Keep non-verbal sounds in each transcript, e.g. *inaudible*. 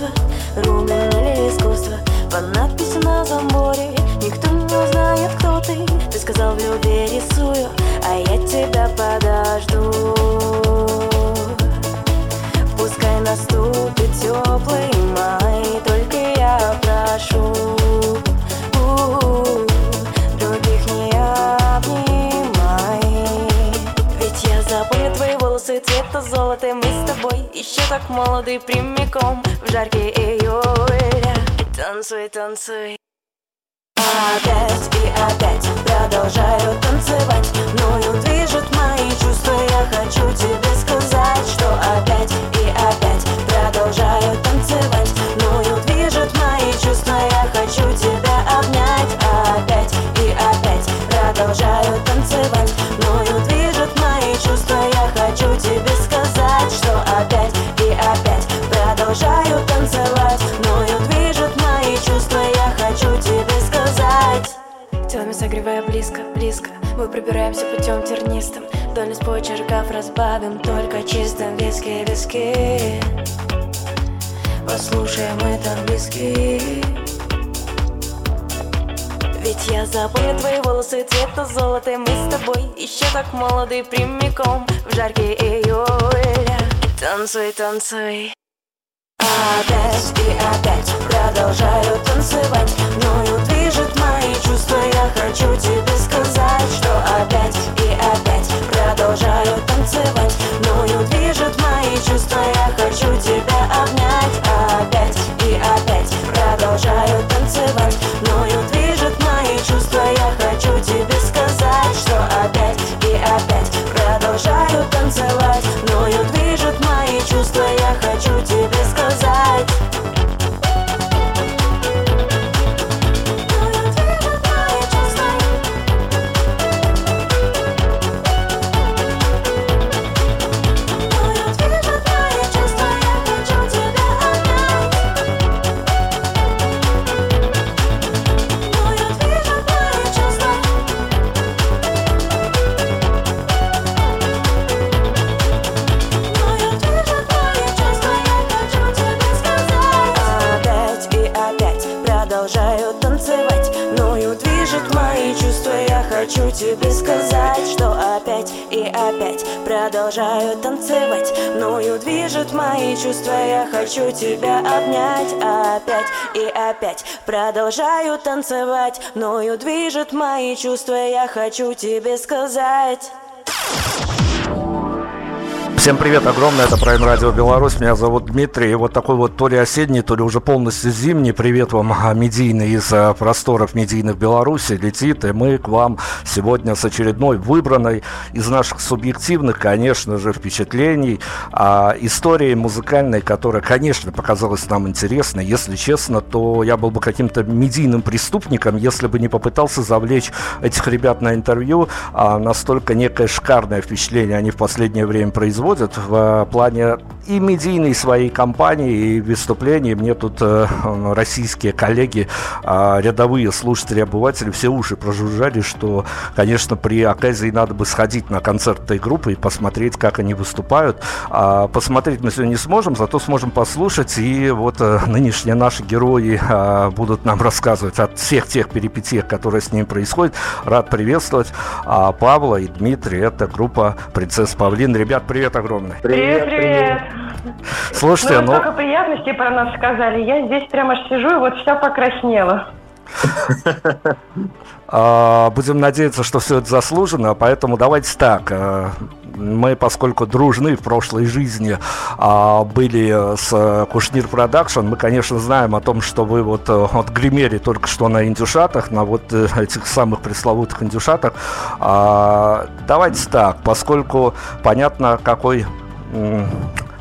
искусство, Рубин или искусство. По надписи на заборе Никто не узнает, кто ты. Ты сказал, в любви рисую А я тебя подожду Пускай наступит теплый май Только я прошу. Танцуй Опять и опять продолжаю танцевать. Мною движет мои чувства. Я хочу тебе сказать, что опять и опять продолжаю танцевать. Мною движет мои чувства. Я хочу тебя обнять. Опять и опять продолжаю танцевать продолжаю танцевать Мною движет мои чувства Я хочу тебе сказать. Телами согревая близко, близко Мы пробираемся путем тернистым. Дольность почерков разбавим Только чистым виски, виски. Послушаем это английский ведь я запомню твои волосы цвета золота Мы с тобой еще так молоды Прямиком в жаркий июля. Танцуй, танцуй Опять и опять продолжаю танцевать. Мною движет мои чувства Я хочу тебе сказать, что опять и опять продолжаю танцевать. Мною движет мои чувства Я хочу тебя обнять. Опять и опять продолжаю танцевать. Мною движет мои чувства Я хочу тебе сказать, что опять и опять продолжаю танцевать. Мною движет мои чувства Я хочу тебе сказать, что опять и опять продолжаю танцевать. Мною движет мои чувства Я хочу тебя обнять. Опять и опять продолжаю танцевать. Мною движет мои чувства Я хочу тебе сказать Всем привет огромное, это Prime Radio Беларусь, меня зовут Дмитрий, и вот такой вот то ли осенний, то ли уже полностью зимний привет вам а, медийный из а, просторов медийных Беларуси летит, и мы к вам сегодня с очередной выбранной из наших субъективных, конечно же, впечатлений, а, историей музыкальной, которая, конечно, показалась нам интересной, если честно, то я был бы каким-то медийным преступником, если бы не попытался завлечь этих ребят на интервью, а, настолько некое шикарное впечатление они в последнее время производят, в э, плане и медийной своей кампании, и выступлений. Мне тут э, российские коллеги, э, рядовые слушатели, обыватели все уши прожужжали, что, конечно, при оказии надо бы сходить на концерт этой группы и посмотреть, как они выступают. А посмотреть мы сегодня не сможем, зато сможем послушать, и вот э, нынешние наши герои э, будут нам рассказывать от всех тех перипетиях, которые с ним происходят. Рад приветствовать а, Павла и Дмитрия. Это группа «Принцесса Павлин». Ребят, привет огромный. Привет, привет. Слушайте, Вы ну... столько приятностей про нас сказали. Я здесь прямо аж сижу и вот вся покраснела. А, будем надеяться, что все это заслужено, поэтому давайте так. Э, мы, поскольку дружны в прошлой жизни, а, были с Кушнир Продакшн, мы, конечно, знаем о том, что вы вот, э, вот гремели только что на индюшатах, на вот э, этих самых пресловутых индюшатах. А, давайте так, поскольку понятно, какой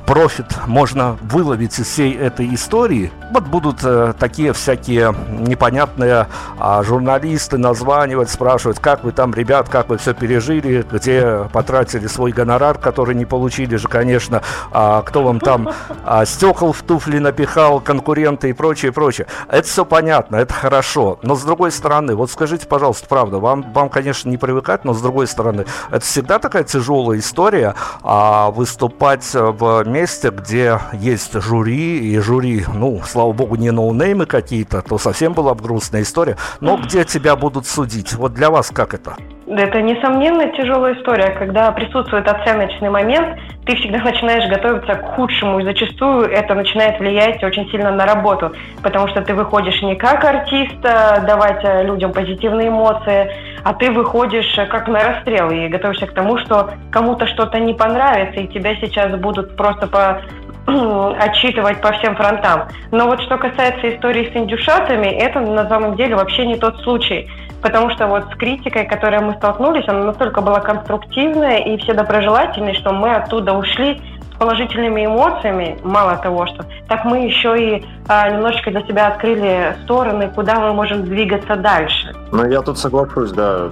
профит можно выловить из всей этой истории. Вот будут э, такие всякие непонятные э, журналисты названивать, спрашивать, как вы там, ребят, как вы все пережили, где потратили свой гонорар, который не получили же, конечно, а кто вам там а, стекол в туфли напихал, конкуренты и прочее, прочее. Это все понятно, это хорошо. Но с другой стороны, вот скажите, пожалуйста, правда, вам, вам конечно, не привыкать, но с другой стороны, это всегда такая тяжелая история а, выступать в месте, где есть жюри, и жюри, ну, слава богу, не ноунеймы какие-то, то совсем была бы грустная история, но где тебя будут судить? Вот для вас как это? Это, несомненно, тяжелая история. Когда присутствует оценочный момент, ты всегда начинаешь готовиться к худшему, и зачастую это начинает влиять очень сильно на работу, потому что ты выходишь не как артист, давать людям позитивные эмоции, а ты выходишь как на расстрел и готовишься к тому, что кому-то что-то не понравится, и тебя сейчас будут просто по *clears throat* отчитывать по всем фронтам. Но вот что касается истории с индюшатами, это на самом деле вообще не тот случай. Потому что вот с критикой, которой мы столкнулись, она настолько была конструктивная и все доброжелательная, что мы оттуда ушли с положительными эмоциями, мало того, что так мы еще и а, немножечко для себя открыли стороны, куда мы можем двигаться дальше. Ну, я тут соглашусь, да,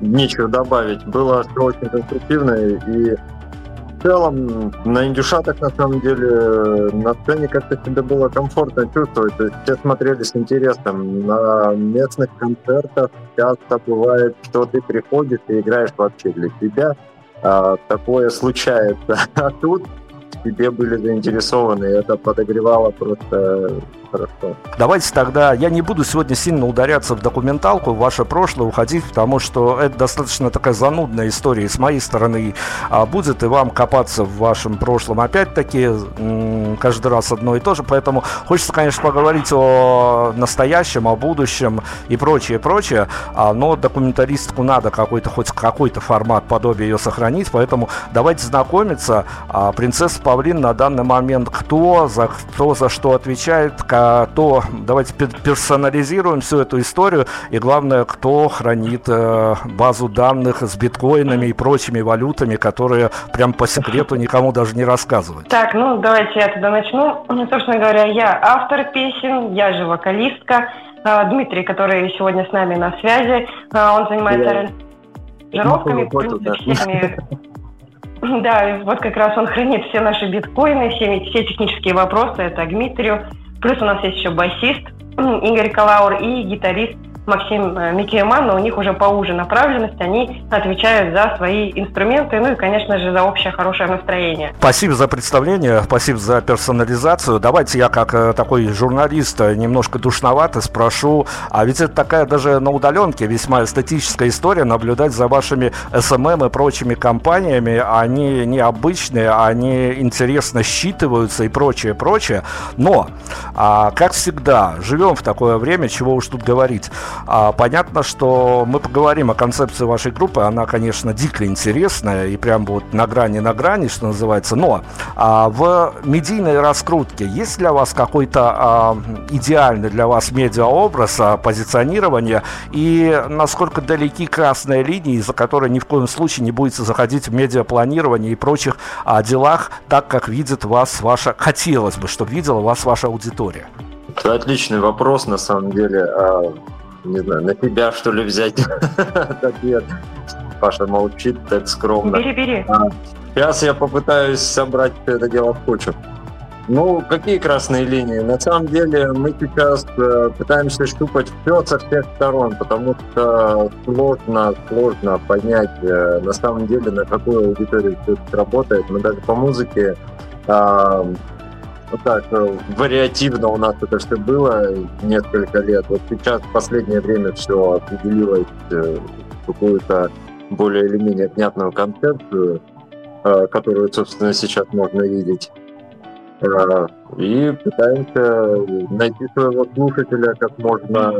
нечего добавить. Было все очень конструктивно, и в целом на индюшатах на самом деле на сцене как-то себе было комфортно чувствовать. То есть все смотрели с интересом. На местных концертах часто бывает, что ты приходишь и играешь вообще для себя. А, такое случается. *laughs* А тут тебе были заинтересованы, это подогревало просто хорошо. Давайте тогда, я не буду сегодня сильно ударяться в документалку, в ваше прошлое уходить, потому что это достаточно такая занудная история с моей стороны а будет, и вам копаться в вашем прошлом опять-таки каждый раз одно и то же, поэтому хочется, конечно, поговорить о настоящем, о будущем и прочее, прочее, а, но документалистику надо какой-то, хоть какой-то формат подобия ее сохранить, поэтому давайте знакомиться. А, принцесса Павлин на данный момент кто, за кто за что отвечает, как то давайте персонализируем всю эту историю. И главное, кто хранит э, базу данных с биткоинами и прочими валютами, которые прям по секрету никому даже не рассказывают. Так, ну давайте я тогда начну. Ну, собственно говоря, я автор песен, я же вокалистка. А, Дмитрий, который сегодня с нами на связи, а, он занимается аранжировками, всеми *laughs* да, вот как раз он хранит все наши биткоины, все, все технические вопросы, это Дмитрию. Плюс у нас есть еще басист *clears throat* Игорь Калаур и гитарист Максим э, Микиеман, но у них уже по уже направленности, они отвечают за свои инструменты, ну и, конечно же, за общее хорошее настроение. Спасибо за представление, спасибо за персонализацию. Давайте я, как э, такой журналист, э, немножко душновато спрошу, а ведь это такая даже на удаленке весьма эстетическая история, наблюдать за вашими SMM и прочими компаниями, они необычные, они интересно считываются и прочее, прочее, но, а, как всегда, живем в такое время, чего уж тут говорить. А, понятно, что мы поговорим о концепции вашей группы. Она, конечно, дико интересная и прям вот на грани, на грани, что называется. Но а, в медийной раскрутке есть для вас какой-то а, идеальный для вас медиаобраз, а, позиционирование? И насколько далеки красные линии, за которые ни в коем случае не будете заходить в медиапланирование и прочих а, делах, так как видит вас ваша... Хотелось бы, чтобы видела вас ваша аудитория. Это отличный вопрос, на самом деле. Не знаю, на тебя что ли взять *laughs* ответ. Паша молчит так скромно. Бери, бери. А, сейчас я попытаюсь собрать это дело в кучу. Ну, какие красные линии? На самом деле мы сейчас э, пытаемся щупать все со всех сторон, потому что сложно, сложно понять э, на самом деле, на какую аудиторию все это работает. Мы даже по музыке э, вот так э, вариативно у нас это все было несколько лет. Вот сейчас в последнее время все определилось э, какую-то более или менее внятную концепцию, э, которую, собственно, сейчас можно видеть. И пытаемся найти своего слушателя как можно,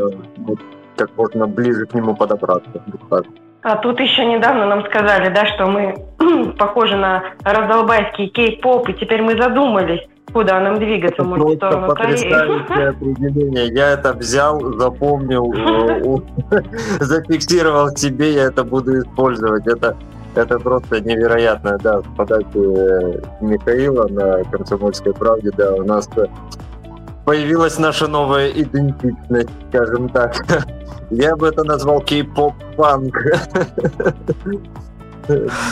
как можно ближе к нему подобраться. А тут еще недавно нам сказали, да, что мы *clears throat* похожи на раздолбайский кей-поп, и теперь мы задумались, куда нам двигаться, может, в сторону Кореи. *laughs* определение. Я это взял, запомнил, э, *laughs* зафиксировал себе, я это буду использовать. Это это просто невероятно, да, в подаче э, Михаила на «Комсомольской правде», да, у нас появилась наша новая идентичность, скажем так. *laughs* Я бы это назвал кей-поп-панк. *laughs*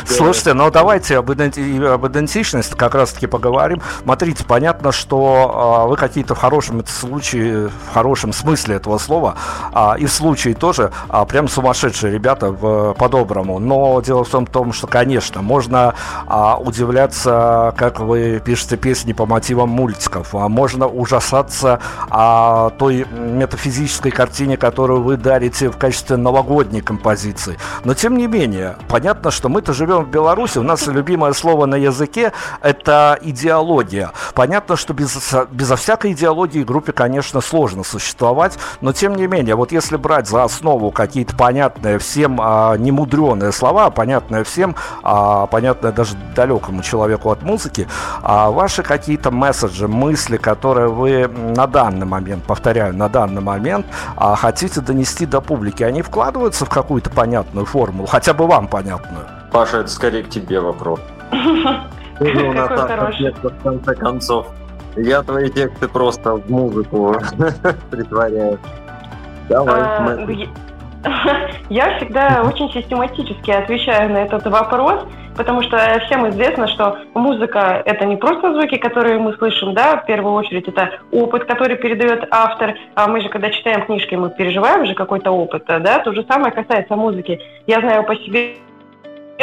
Слушайте, ну давайте об, иденти- идентичности как раз-таки поговорим. Смотрите, понятно, что э, вы какие-то в хорошем случае, в хорошем смысле этого слова, а, и в случае тоже а, прям сумасшедшие ребята по-доброму. Но дело в том, что, конечно, можно а, удивляться, как вы пишете песни по мотивам мультиков, а можно ужасаться а, той метафизической картине, которую вы дарите в качестве новогодней композиции. Но тем не менее, понятно, что мы-то живем в Беларуси, у нас любимое слово на языке – это идеология. Понятно, что без, безо всякой идеологии группе, конечно, сложно существовать, но тем не менее, вот если брать за основу какие-то понятные всем а, немудреные слова, понятные всем, а, понятные даже далекому человеку от музыки, а ваши какие-то месседжи, мысли, которые вы на данный момент, повторяю, на данный момент а, хотите донести до публики, они вкладываются в какую-то понятную формулу, хотя бы вам понятную? Паша, это скорее к тебе вопрос. Ты у нас в конце концов. Я твои тексты просто в музыку *laughs* притворяю. Давай. А, *laughs* я всегда *laughs* очень систематически отвечаю на этот вопрос, потому что всем известно, что музыка – это не просто звуки, которые мы слышим, да, в первую очередь это опыт, который передает автор, а мы же, когда читаем книжки, мы переживаем же какой-то опыт, да, то же самое касается музыки. Я знаю по себе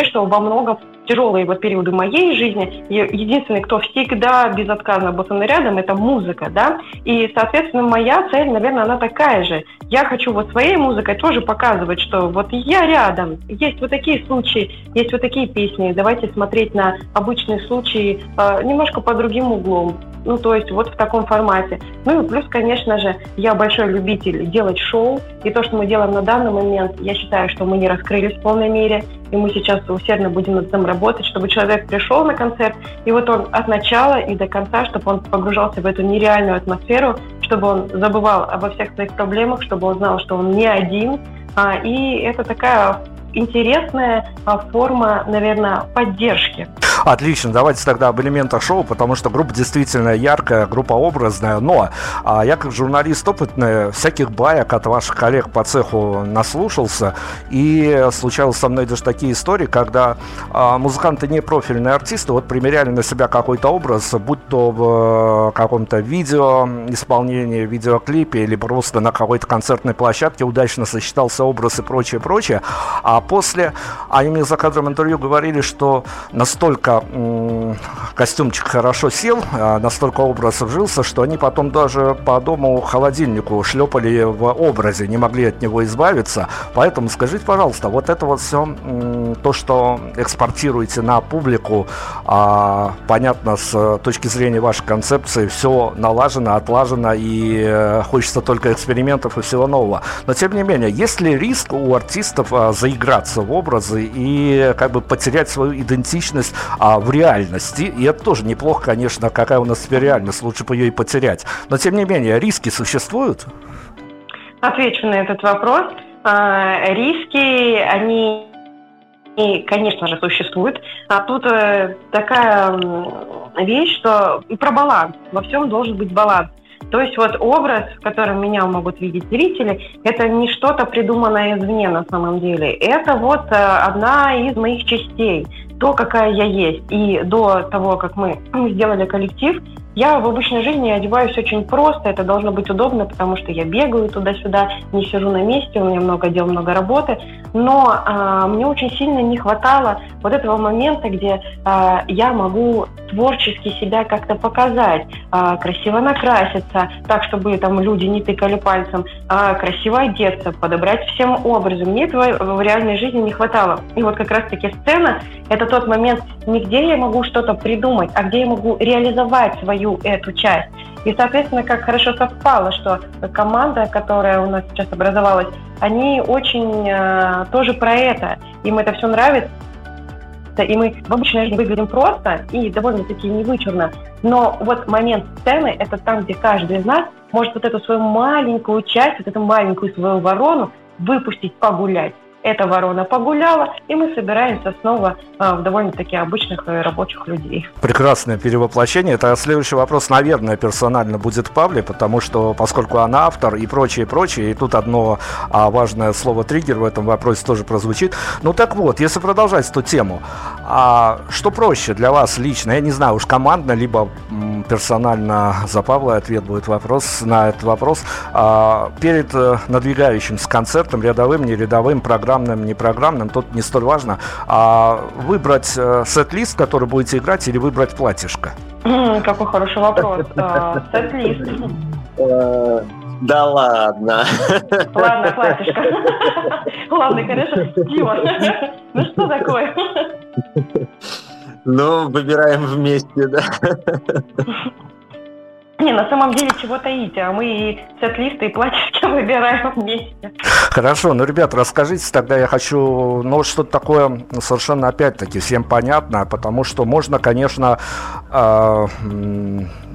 что во многом тяжелые вот периоды моей жизни, единственный, кто всегда безотказно был со мной рядом, это музыка, да, и, соответственно, моя цель, наверное, она такая же. Я хочу вот своей музыкой тоже показывать, что вот я рядом, есть вот такие случаи, есть вот такие песни, давайте смотреть на обычные случаи э, немножко по другим углом, ну, то есть вот в таком формате. Ну и плюс, конечно же, я большой любитель делать шоу, и то, что мы делаем на данный момент, я считаю, что мы не раскрылись в полной мере, и мы сейчас усердно будем над этим работать, чтобы человек пришел на концерт, и вот он от начала и до конца, чтобы он погружался в эту нереальную атмосферу, чтобы он забывал обо всех своих проблемах, чтобы он знал, что он не один, а, и это такая интересная а, форма, наверное, поддержки. Отлично, давайте тогда об элементах шоу, потому что группа действительно яркая, группа образная, но а, я как журналист опытный всяких баек от ваших коллег по цеху наслушался, и случалось со мной даже такие истории, когда а, музыканты не профильные артисты, вот примеряли на себя какой-то образ, будь то в каком-то видео исполнении, видеоклипе или просто на какой-то концертной площадке удачно сочетался образ и прочее, прочее, а после они мне за кадром интервью говорили, что настолько костюмчик хорошо сел, а настолько образ вжился, что они потом даже по дому холодильнику шлепали в образе, не могли от него избавиться. Поэтому скажите, пожалуйста, вот это вот все, то, что экспортируете на публику, а, понятно, с точки зрения вашей концепции, все налажено, отлажено, и э, хочется только экспериментов и всего нового. Но, тем не менее, есть ли риск у артистов а, заиграться в образы и как бы потерять свою идентичность, а, в реальности. И это тоже неплохо, конечно, какая у нас теперь реальность, лучше бы ее и потерять. Но, тем не менее, риски существуют? Отвечу на этот вопрос. А, риски, они конечно же, существуют. А тут э, такая вещь, что про баланс. Во всем должен быть баланс. То есть вот образ, в котором меня могут видеть зрители, это не что-то придуманное извне на самом деле. Это вот э, одна из моих частей то, какая я есть. И до того, как мы *clears throat* сделали коллектив, я в обычной жизни одеваюсь очень просто, это должно быть удобно, потому что я бегаю туда-сюда, не сижу на месте, у меня много дел, много работы. Но а, мне очень сильно не хватало вот этого момента, где а, я могу творчески себя как-то показать, а, красиво накраситься, так, чтобы там люди не тыкали пальцем, а, красиво одеться, подобрать всем образом. Мне этого в реальной жизни не хватало. И вот как раз-таки сцена – это тот момент, не где я могу что-то придумать, а где я могу реализовать свою свою эту часть. И, соответственно, как хорошо совпало, что команда, которая у нас сейчас образовалась, они очень э, тоже про это. Им это все нравится, и мы в обычной жизни выглядим просто и довольно-таки невычурно. Но вот момент сцены – это там, где каждый из нас может вот эту свою маленькую часть, вот эту маленькую свою ворону выпустить, погулять эта ворона погуляла, и мы собираемся снова а, в довольно-таки обычных э, рабочих людей. Прекрасное перевоплощение. Это следующий вопрос, наверное, персонально будет Павле, потому что, поскольку она автор и прочее, прочее, и тут одно а, важное слово «триггер» в этом вопросе тоже прозвучит. Ну так вот, если продолжать эту тему, а что проще для вас лично? Я не знаю, уж командно, либо персонально за Павла ответ будет вопрос на этот вопрос. А, перед а, надвигающимся концертом, рядовым, не рядовым, программным не программным, тут не столь важно. А выбрать э, сет-лист, который будете играть, или выбрать платьишко? Какой хороший вопрос. *laughs* А, сет-лист. Э, да ладно. *laughs* Ладно, платьишко. *laughs* Ладно, конечно, Дима. Ну что такое? Ну, выбираем вместе, да. Не, на самом деле, чего таить, а мы и сет-листы, и платьишки *laughs* выбираем вместе. Хорошо, ну, ребят, расскажите тогда, я хочу, ну, что-то такое совершенно, опять-таки, всем понятно, потому что можно, конечно, э,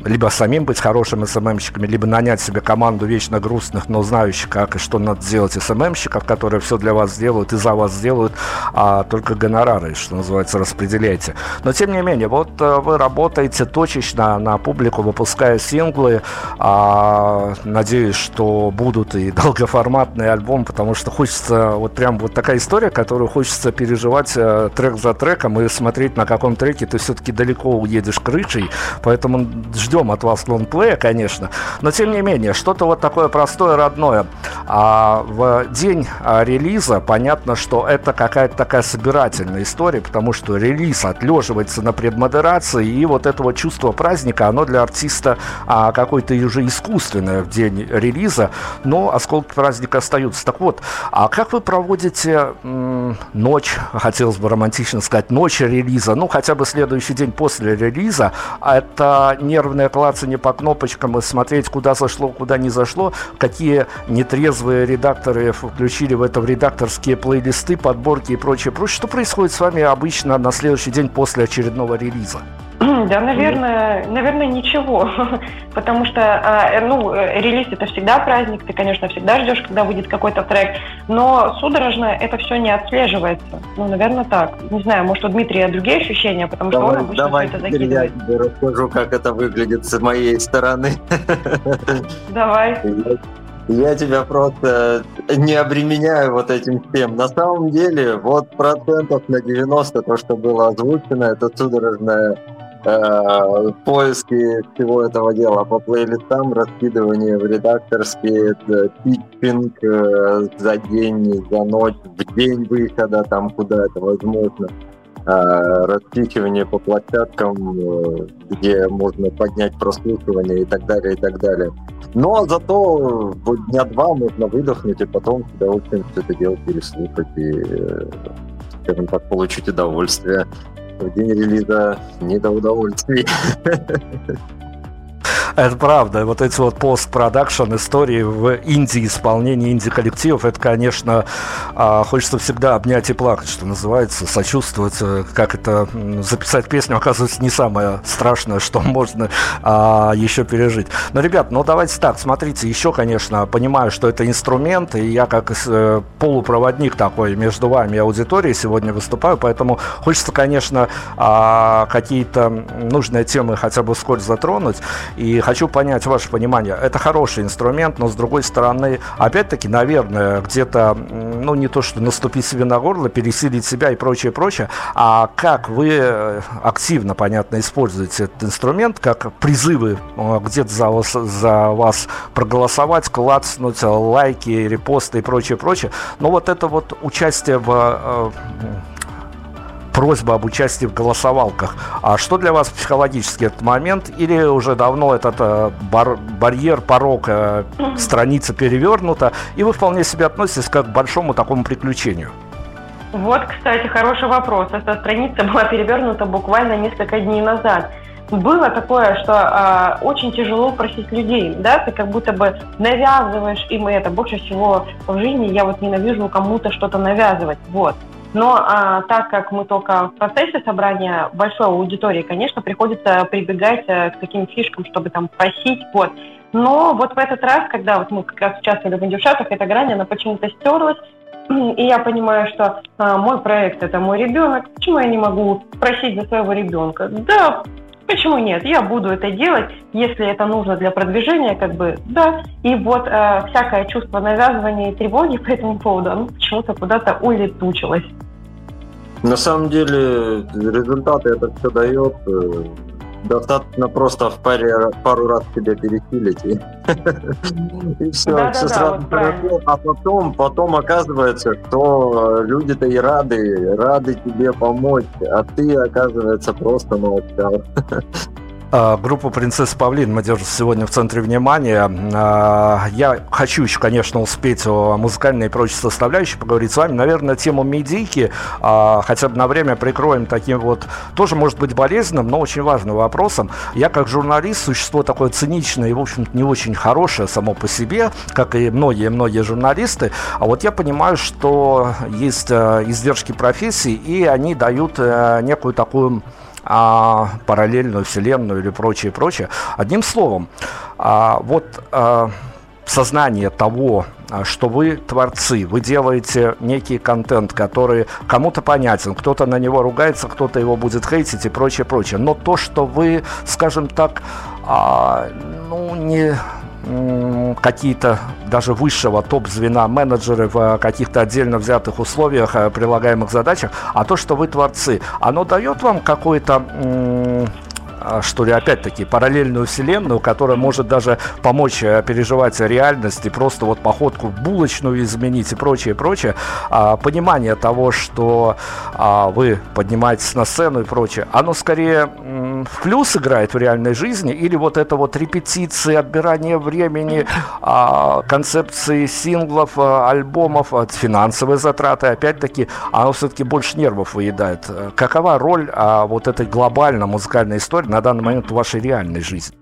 либо самим быть хорошими СММщиками, либо нанять себе команду вечно грустных, но знающих, как и что надо сделать СММщиков, которые все для вас сделают и за вас сделают, а только гонорары, что называется, распределяйте. Но, тем не менее, вот э, вы работаете точечно на публику, выпуская синглы. А, надеюсь, что будут и долгоформатный альбом, потому что хочется вот прям вот такая история, которую хочется переживать э, трек за треком и смотреть, на каком треке ты все-таки далеко уедешь крышей. Поэтому ждем от вас лонгплея, конечно. Но тем не менее, что-то вот такое простое, родное. А в день а, релиза понятно, что это какая-то такая собирательная история, потому что релиз отлеживается на предмодерации, и вот это вот чувство праздника, оно для артиста а, какое-то уже искусственное в день релиза, но осколки праздника остаются. Так вот, а как вы проводите м- ночь, хотелось бы романтично сказать, ночь релиза, ну хотя бы следующий день после релиза, это нервное клацание по кнопочкам и смотреть, куда зашло, куда не зашло, какие нетрезвые редакторы включили в это в редакторские плейлисты, подборки и прочее, прочее. Что происходит с вами обычно на следующий день после очередного релиза? *clears throat* Да, наверное, наверное, ничего. *laughs* Потому что, а, ну, релиз это всегда праздник, ты, конечно, всегда ждешь, когда выйдет какой-то трек, но судорожно это все не отслеживается. Ну, наверное, так. Не знаю, может, у Дмитрия другие ощущения, потому давай, что он обычно давай, все это закидывает. Я тебе расскажу, как это выглядит с моей стороны. *laughs* Давай. Я тебя просто не обременяю вот этим всем. На самом деле, вот процентов на 90 то, что было озвучено, это судорожное э, поиски всего этого дела по плейлистам, раскидывание в редакторские, питчинг э, за день, за ночь, в день выхода, там куда это возможно, э, распихивание по площадкам, э, где можно поднять прослушивание и так далее, и так далее. Но зато дня два можно выдохнуть и потом с удовольствием все это дело переслушать и, э, скажем так, получить удовольствие в день релиза не до удовольствия. *laughs* Это правда. Вот эти вот постпродакшн истории в инди-исполнении инди-коллективов, это, конечно, а, хочется всегда обнять и плакать, что называется, сочувствовать, как это записать песню, оказывается, не самое страшное, что *laughs* можно а, еще пережить. Но, ребят, ну давайте так, смотрите, еще, конечно, понимаю, что это инструмент, и я как э, полупроводник такой между вами и аудиторией сегодня выступаю, поэтому хочется, конечно, а, какие-то нужные темы хотя бы вскользь затронуть. И хочу понять ваше понимание. Это хороший инструмент, но с другой стороны, опять-таки, наверное, где-то, ну не то, что наступить себе на горло, пересилить себя и прочее, прочее, а как вы э, активно, понятно, используете этот инструмент, как призывы э, где-то за вас, за вас проголосовать, клацнуть, лайки, репосты и прочее, прочее. Но вот это вот участие в э, просьба об участии в голосовалках. А что для вас психологически этот момент? Или уже давно этот э, бар, барьер, порог, э, страница перевернута, и вы вполне себе относитесь как к большому такому приключению? Вот, кстати, хороший вопрос. Эта страница была перевернута буквально несколько дней назад. было такое, что э, очень тяжело просить людей, да, ты как будто бы навязываешь им это. Больше всего в жизни я вот ненавижу кому-то что-то навязывать, вот. Но а, так как мы только в процессе собрания большой аудитории, конечно, приходится прибегать а, к таким фишкам, чтобы там просить, вот. Но вот в этот раз, когда вот мы как раз участвовали в индюшатах, эта грань, она почему-то стерлась, *clears throat* и я понимаю, что а, мой проект – это мой ребенок, почему я не могу просить за своего ребенка? Да, Почему нет? Я буду это делать, если это нужно для продвижения, как бы, да. И вот э, всякое чувство навязывания и тревоги по этому поводу, оно почему-то куда-то улетучилось. На самом деле результаты это все дает. Э, достаточно просто в паре, пару раз себя пересилить и, *laughs* и все, да, все да, сразу вот а потом, потом оказывается, что люди-то и рады, рады тебе помочь, а ты, оказывается, просто молчал. *laughs* А, группу «Принцесса Павлин» мы держим сегодня в центре внимания. А, я хочу еще, конечно, успеть о музыкальной и прочей составляющей поговорить с вами. Наверное, тему медийки а, хотя бы на время прикроем таким вот, тоже может быть болезненным, но очень важным вопросом. Я как журналист, существо такое циничное и, в общем-то, не очень хорошее само по себе, как и многие-многие журналисты. А вот я понимаю, что есть издержки профессии, и они дают некую такую а, параллельную вселенную или прочее, прочее. Одним словом, а, вот а, сознание того, а, что вы творцы, вы делаете некий контент, который кому-то понятен, кто-то на него ругается, кто-то его будет хейтить и прочее, прочее. Но то, что вы, скажем так, а, ну, не какие-то даже высшего топ-звена менеджеры в э, каких-то отдельно взятых условиях, э, прилагаемых задачах, а то, что вы творцы, оно дает вам какой-то а, что ли, опять-таки, параллельную вселенную, которая может даже помочь э, переживать реальность и просто вот походку булочную изменить и прочее, прочее. А, понимание того, что а, вы поднимаетесь на сцену и прочее, оно скорее в плюс играет в реальной жизни или вот это вот репетиции, отбирание времени, а, концепции синглов, а, альбомов, а, финансовые затраты, опять-таки, оно все-таки больше нервов выедает. Какова роль вот этой глобальной музыкальной истории на данный момент в вашей реальной жизни?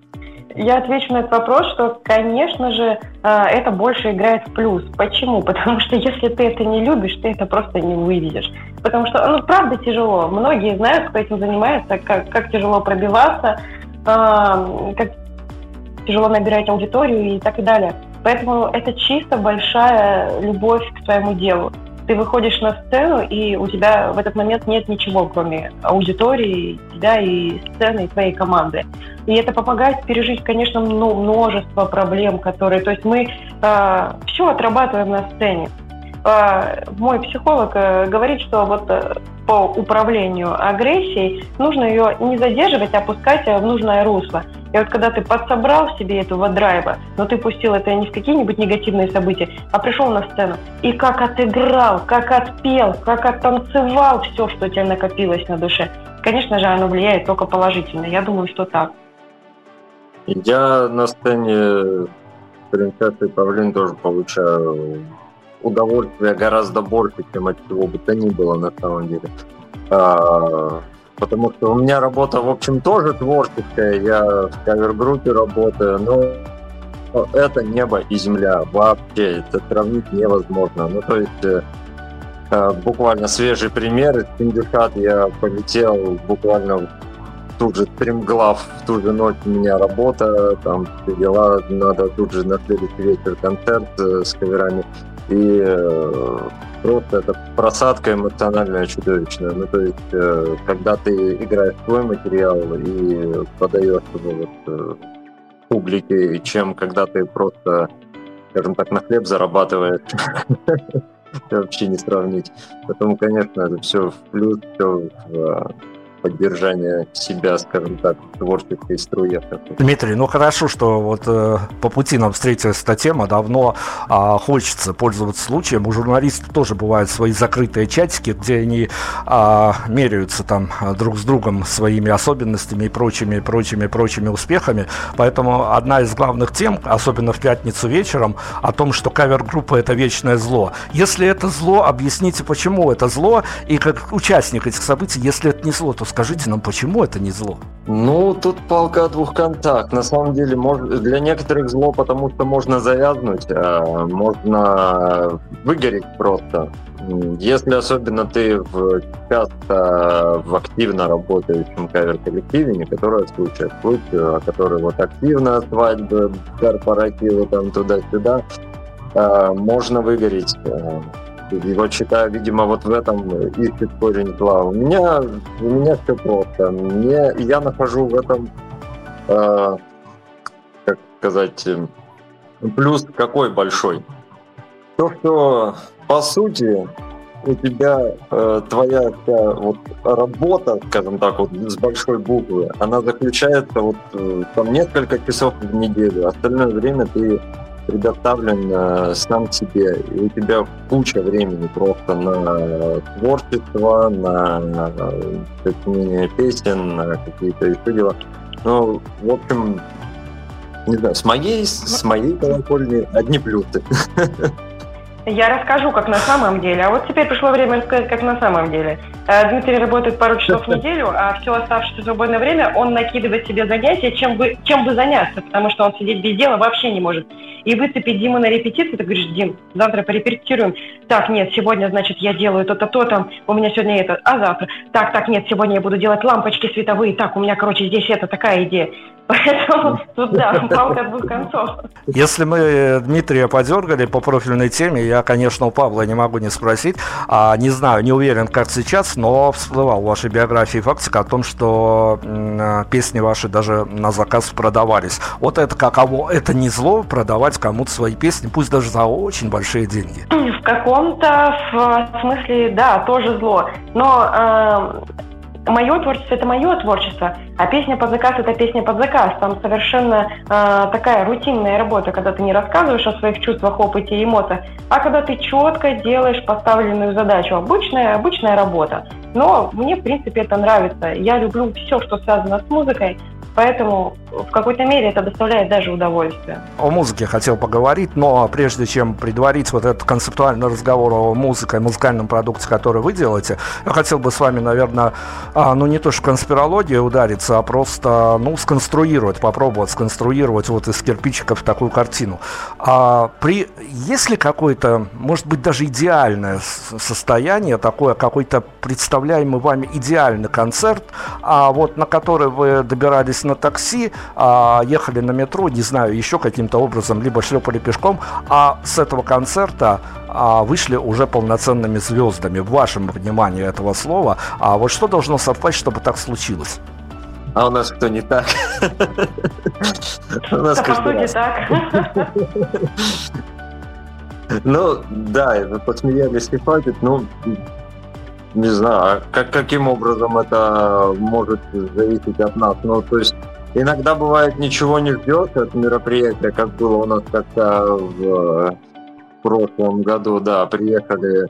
Я отвечу на этот вопрос, что, конечно же, э, это больше играет в плюс. Почему? *laughs* Потому что если ты это не любишь, ты это просто не вывезешь. Потому что, ну, правда тяжело. Многие знают, кто этим занимается, как, как тяжело пробиваться, э, как тяжело набирать аудиторию и так далее. Поэтому это чисто большая любовь к своему делу ты выходишь на сцену, и у тебя в этот момент нет ничего, кроме аудитории, тебя и сцены, и твоей команды. И это помогает пережить, конечно, множество проблем, которые... То есть мы э, все отрабатываем на сцене. Э, мой психолог э, говорит, что вот э, по управлению агрессией нужно ее не задерживать, а пускать в нужное русло. И вот когда ты подсобрал себе этого драйва, но ты пустил это не в какие-нибудь негативные события, а пришел на сцену и как отыграл, как отпел, как оттанцевал все, что у тебя накопилось на душе, конечно же, оно влияет только положительно. Я думаю, что так. Я на сцене принцессы Павлин тоже получаю удовольствие гораздо больше, чем от чего бы то ни было на самом деле. А, потому что у меня работа, в общем, тоже творческая. Я в кавер-группе работаю, но это небо и земля. Вообще это сравнить невозможно. Ну, то есть э, э буквально свежий пример. Из Пиндюшат я полетел буквально в ту же стримглав, в ту же ночь у меня работа, там все дела, надо тут же на следующий вечер концерт э, с каверами. И э, просто это просадка эмоциональная чудовищная. Ну, то есть, э, когда ты играешь свой материал и подаешь его вот, э, публике, чем когда ты просто, скажем так, на хлеб зарабатываешь, *laughs* вообще не сравнить. Поэтому, конечно, это все в плюс, все в поддержания себя, скажем так, в творческой струе. Дмитрий, ну хорошо, что вот э, по пути нам встретилась эта тема, давно э, хочется пользоваться случаем. У журналистов тоже бывают свои закрытые чатики, где они э, меряются там друг с другом своими особенностями и прочими, прочими, прочими успехами. Поэтому одна из главных тем, особенно в пятницу вечером, о том, что кавер-группа это вечное зло. Если это зло, объясните, почему это зло, и как участник этих событий, если это не зло, то Скажите нам, почему это не зло? Ну, тут палка о двух концах. На самом деле, для некоторых зло, потому что можно завязнуть, а можно выгореть просто. Если особенно ты в, часто в активно работающем кавер-коллективе, не который случай, случай, а который вот активно свадьбы, корпоративы там туда-сюда, а, можно выгореть. И вот видимо, вот в этом ищет корень зла. У меня, у меня все просто. Мне, я нахожу в этом, э, как сказать, плюс какой большой. То, что по сути у тебя э, твоя вся вот работа, скажем так, вот с большой буквы, она заключается вот э, там несколько часов в неделю. Остальное время ты предоставлен э, сам себе, и у тебя куча времени просто на творчество, на, на сочинение песен, на какие-то еще дела. Ну, в общем, не знаю, с моей, с моей колокольни одни плюсы. Я расскажу, как на самом деле. А вот теперь пришло время рассказать, как на самом деле. Э, Дмитрий работает пару часов в *laughs* неделю, а все оставшееся свободное время он накидывает себе занятия, чем бы, чем бы заняться, потому что он сидеть без дела вообще не может. И выцепить Диму на репетицию, ты говоришь, Дим, завтра порепетируем. Так, нет, сегодня, значит, я делаю то-то, то-то, у меня сегодня это, а завтра? Так, так, нет, сегодня я буду делать лампочки световые, так, у меня, короче, здесь это такая идея. *laughs* Поэтому тут, да, палка двух концов. Если мы Дмитрия подергали по профильной теме, я, конечно, у Павла не могу не спросить, а, не знаю, не уверен, как сейчас, но всплывал в вашей биографии фактика о том, что песни ваши даже на заказ продавались. Вот это каково, это не зло продавать кому-то свои песни, пусть даже за очень большие деньги. В каком-то смысле, да, тоже зло. Но э, мое творчество это мое творчество, а песня под заказ это песня под заказ. Там совершенно э, такая рутинная работа, когда ты не рассказываешь о своих чувствах, опыте и эмоциях, а когда ты четко делаешь поставленную задачу. Обычная, обычная работа. Но мне, в принципе, это нравится. Я люблю все, что связано с музыкой. Поэтому в какой-то мере это доставляет даже удовольствие. О музыке хотел поговорить, но прежде чем предварить вот этот концептуальный разговор о музыке, музыкальном продукте, который вы делаете, я хотел бы с вами, наверное, а, ну не то что в конспирологию удариться, а просто, ну, сконструировать, попробовать сконструировать вот из кирпичиков такую картину. А при, есть ли какое-то, может быть, даже идеальное состояние, такое какой-то представляемый вами идеальный концерт, а вот на который вы добирались на такси, а, ехали на метро, не знаю, еще каким-то образом, либо шлепали пешком, а с этого концерта а, вышли уже полноценными звездами, в вашем понимании этого слова. А вот что должно совпасть, чтобы так случилось? А у нас кто не так? У нас по сути так. Ну, да, вы посмеялись и хватит. Ну, не знаю, а как, каким образом это может зависеть от нас. Ну, то есть иногда бывает ничего не ждешь от мероприятия, как было у нас как-то в, прошлом году, да, приехали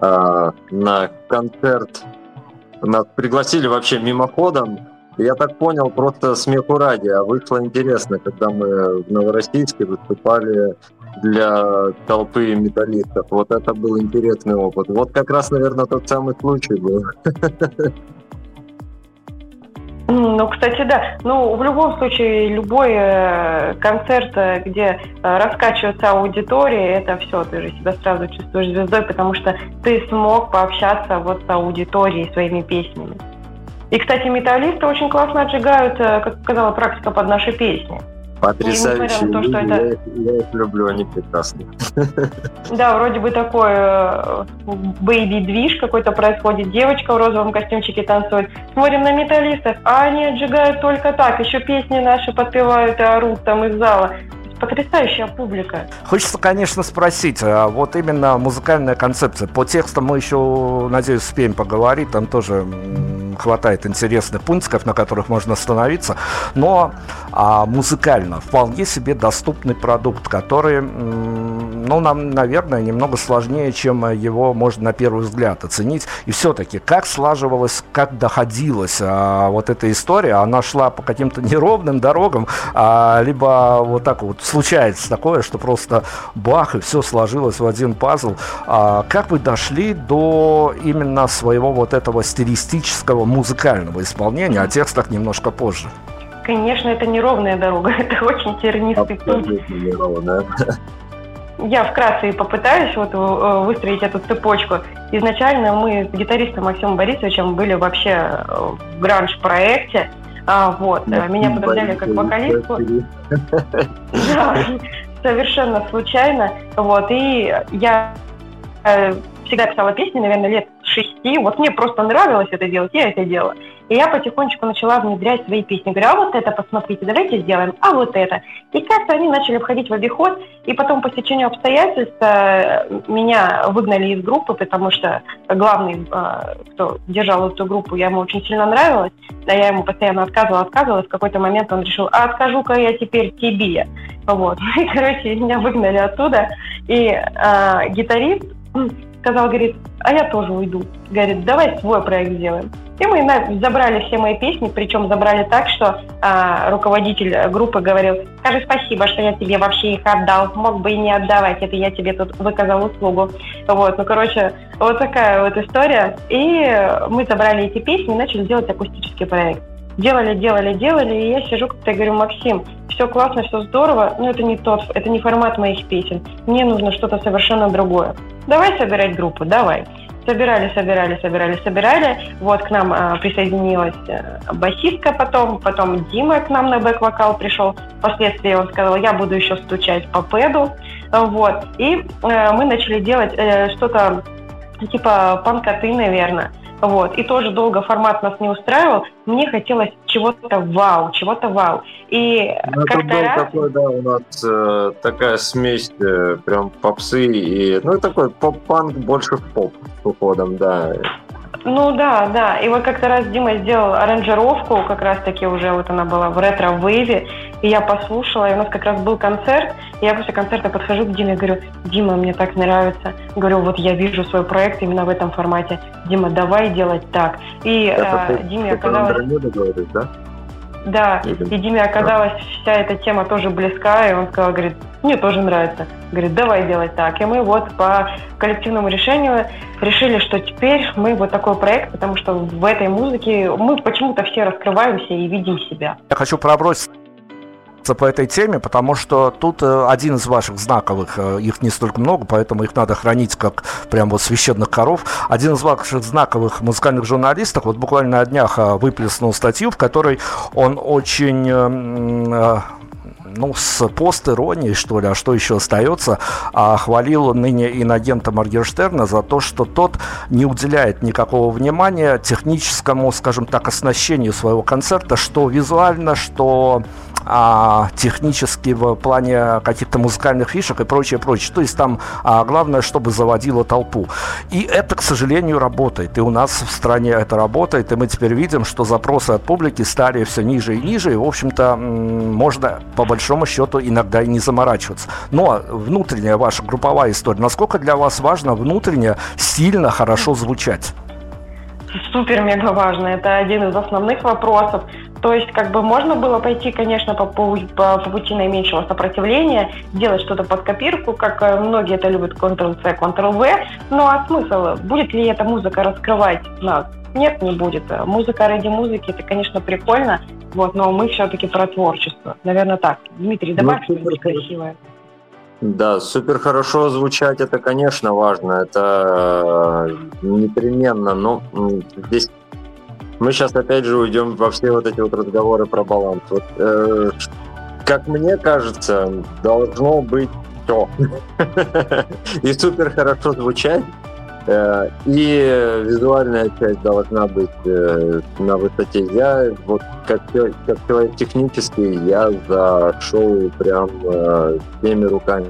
э, на концерт, нас пригласили вообще мимоходом, я так понял, просто смеху ради, а вышло интересно, когда мы в Новороссийске выступали для толпы металлистов. Вот это был интересный опыт. Вот как раз, наверное, тот самый случай был. Ну, кстати, да. Ну, в любом случае, любой э, концерт, э, где э, раскачивается аудитория, это все, ты же себя сразу чувствуешь звездой, потому что ты смог пообщаться вот с аудиторией своими песнями. И, кстати, металлисты очень классно отжигают, как сказала практика, под наши песни. Потрясающе. То, что это... я, я их люблю, они прекрасны. *laughs* Да, вроде бы такой бэйби-движ какой-то происходит. Девочка в розовом костюмчике танцует. Смотрим на металлистов, а они отжигают только так. Еще песни наши подпевают и орут там из зала потрясающая публика. Хочется, конечно, спросить, а вот именно музыкальная концепция. По текстам мы еще, надеюсь, успеем поговорить, там тоже хватает интересных пунктиков, на которых можно остановиться, но а, музыкально вполне себе доступный продукт, который ну, нам, наверное, немного сложнее, чем его можно на первый взгляд оценить. И все-таки, как слаживалась, как доходилась а, вот эта история? Она шла по каким-то *laughs* неровным дорогам, а, либо вот так вот случается такое, что просто бах, и все сложилось в один пазл. А, как вы дошли до именно своего вот этого стилистического музыкального исполнения, о текстах немножко позже? Конечно, это неровная дорога, *laughs* это очень тернистый путь. Неровная. Я вкратце попытаюсь вот э, выстроить эту цепочку. Изначально мы с гитаристом Максимом Борисовичем были вообще э, в гранж-проекте. А, вот, Максим меня подобрали как вокалистку. Да, *laughs* *laughs* совершенно случайно. Вот, и я э, всегда писала песни, наверное, лет шести. Вот мне просто нравилось это делать, я это делала. И я потихонечку начала внедрять свои песни. Говорю, а вот это посмотрите, давайте сделаем, а вот это. И как-то они начали входить в обиход, и потом по стечению обстоятельств э, меня выгнали из группы, потому что главный, э, кто держал эту группу, я ему очень сильно нравилась, да я ему постоянно отказывала, отказывала, в какой-то момент он решил, а откажу-ка я теперь тебе. Вот. *laughs* И, короче, меня выгнали оттуда, и э, гитарист сказал, говорит, а я тоже уйду. Говорит, давай свой проект сделаем. И мы забрали все мои песни, причем забрали так, что а, руководитель группы говорил, скажи спасибо, что я тебе вообще их отдал, мог бы и не отдавать, это я тебе тут выказал услугу. Вот, ну, короче, вот такая вот история. И мы забрали эти песни и начали делать акустический проект. Делали, делали, делали, и я сижу как-то и говорю, Максим, все классно, все здорово, но это не тот, это не формат моих песен. Мне нужно что-то совершенно другое. Давай собирать группу, давай. Собирали, собирали, собирали, собирали. Вот к нам э, присоединилась басистка потом, потом Дима к нам на бэк-вокал пришел. Впоследствии он сказал, я буду еще стучать по пэду. Вот. И э, мы начали делать э, что-то типа панкоты, наверное. Вот. И тоже долго формат нас не устраивал. Мне хотелось чего-то вау, чего-то вау. И ну, это был раз... такой, да, у нас э, такая смесь э, прям попсы и... Ну, такой поп-панк больше в поп с уходом, да. Ну да, да. И вот как-то раз Дима сделал аранжировку, как раз-таки уже вот она была в ретро-вейве, и я послушала, и у нас как раз был концерт, и я после концерта подхожу к Диме и говорю, Дима, мне так нравится. Говорю, вот я вижу свой проект именно в этом формате. Дима, давай делать так. И э, Диме оказалось... Говоришь, да? Да, и Диме оказалась вся эта тема тоже близка, и он сказал, говорит, мне тоже нравится. Говорит, давай делать так. И мы вот по коллективному решению решили, что теперь мы вот такой проект, потому что в этой музыке мы почему-то все раскрываемся и видим себя. Я хочу пробросить по этой теме, потому что тут э, один из ваших знаковых, э, их не столько много, поэтому их надо хранить как прям вот священных коров. Один из ваших знаковых музыкальных журналистов вот буквально на днях э, выплеснул статью, в которой он очень ну, с пост-иронией, что ли, а что еще остается, а хвалил ныне инагента Моргенштерна за то, что тот не уделяет никакого внимания техническому, скажем так, оснащению своего концерта, что визуально, что а, технически в плане каких-то музыкальных фишек и прочее, прочее. То есть там а, главное, чтобы заводило толпу. И это, к сожалению, работает. И у нас в стране это работает. И мы теперь видим, что запросы от публики стали все ниже и ниже. И, в общем-то, можно по большому счету иногда и не заморачиваться. Но внутренняя ваша групповая история, насколько для вас важно внутренне сильно хорошо звучать? Супер мега важно. Это один из основных вопросов. То есть, как бы можно было пойти, конечно, по, по, по, по пути наименьшего сопротивления, делать что-то под копирку, как э, многие это любят Ctrl-C, Ctrl-V. Ну а смысл? Будет ли эта музыка раскрывать нас? Нет, не будет. Музыка ради музыки, это, конечно, прикольно, вот, но мы все-таки про творчество. Наверное, так. Дмитрий, добавь ну, что-нибудь красивое. Да, супер хорошо звучать, это, конечно, важно, это э, непременно, но здесь мы сейчас опять же уйдем во все вот эти вот разговоры про баланс. Вот, э, как мне кажется, должно быть все. *laughs* И супер хорошо звучать, и визуальная часть должна быть э, на высоте. Я вот как, как человек технический, я за шоу прям э, всеми руками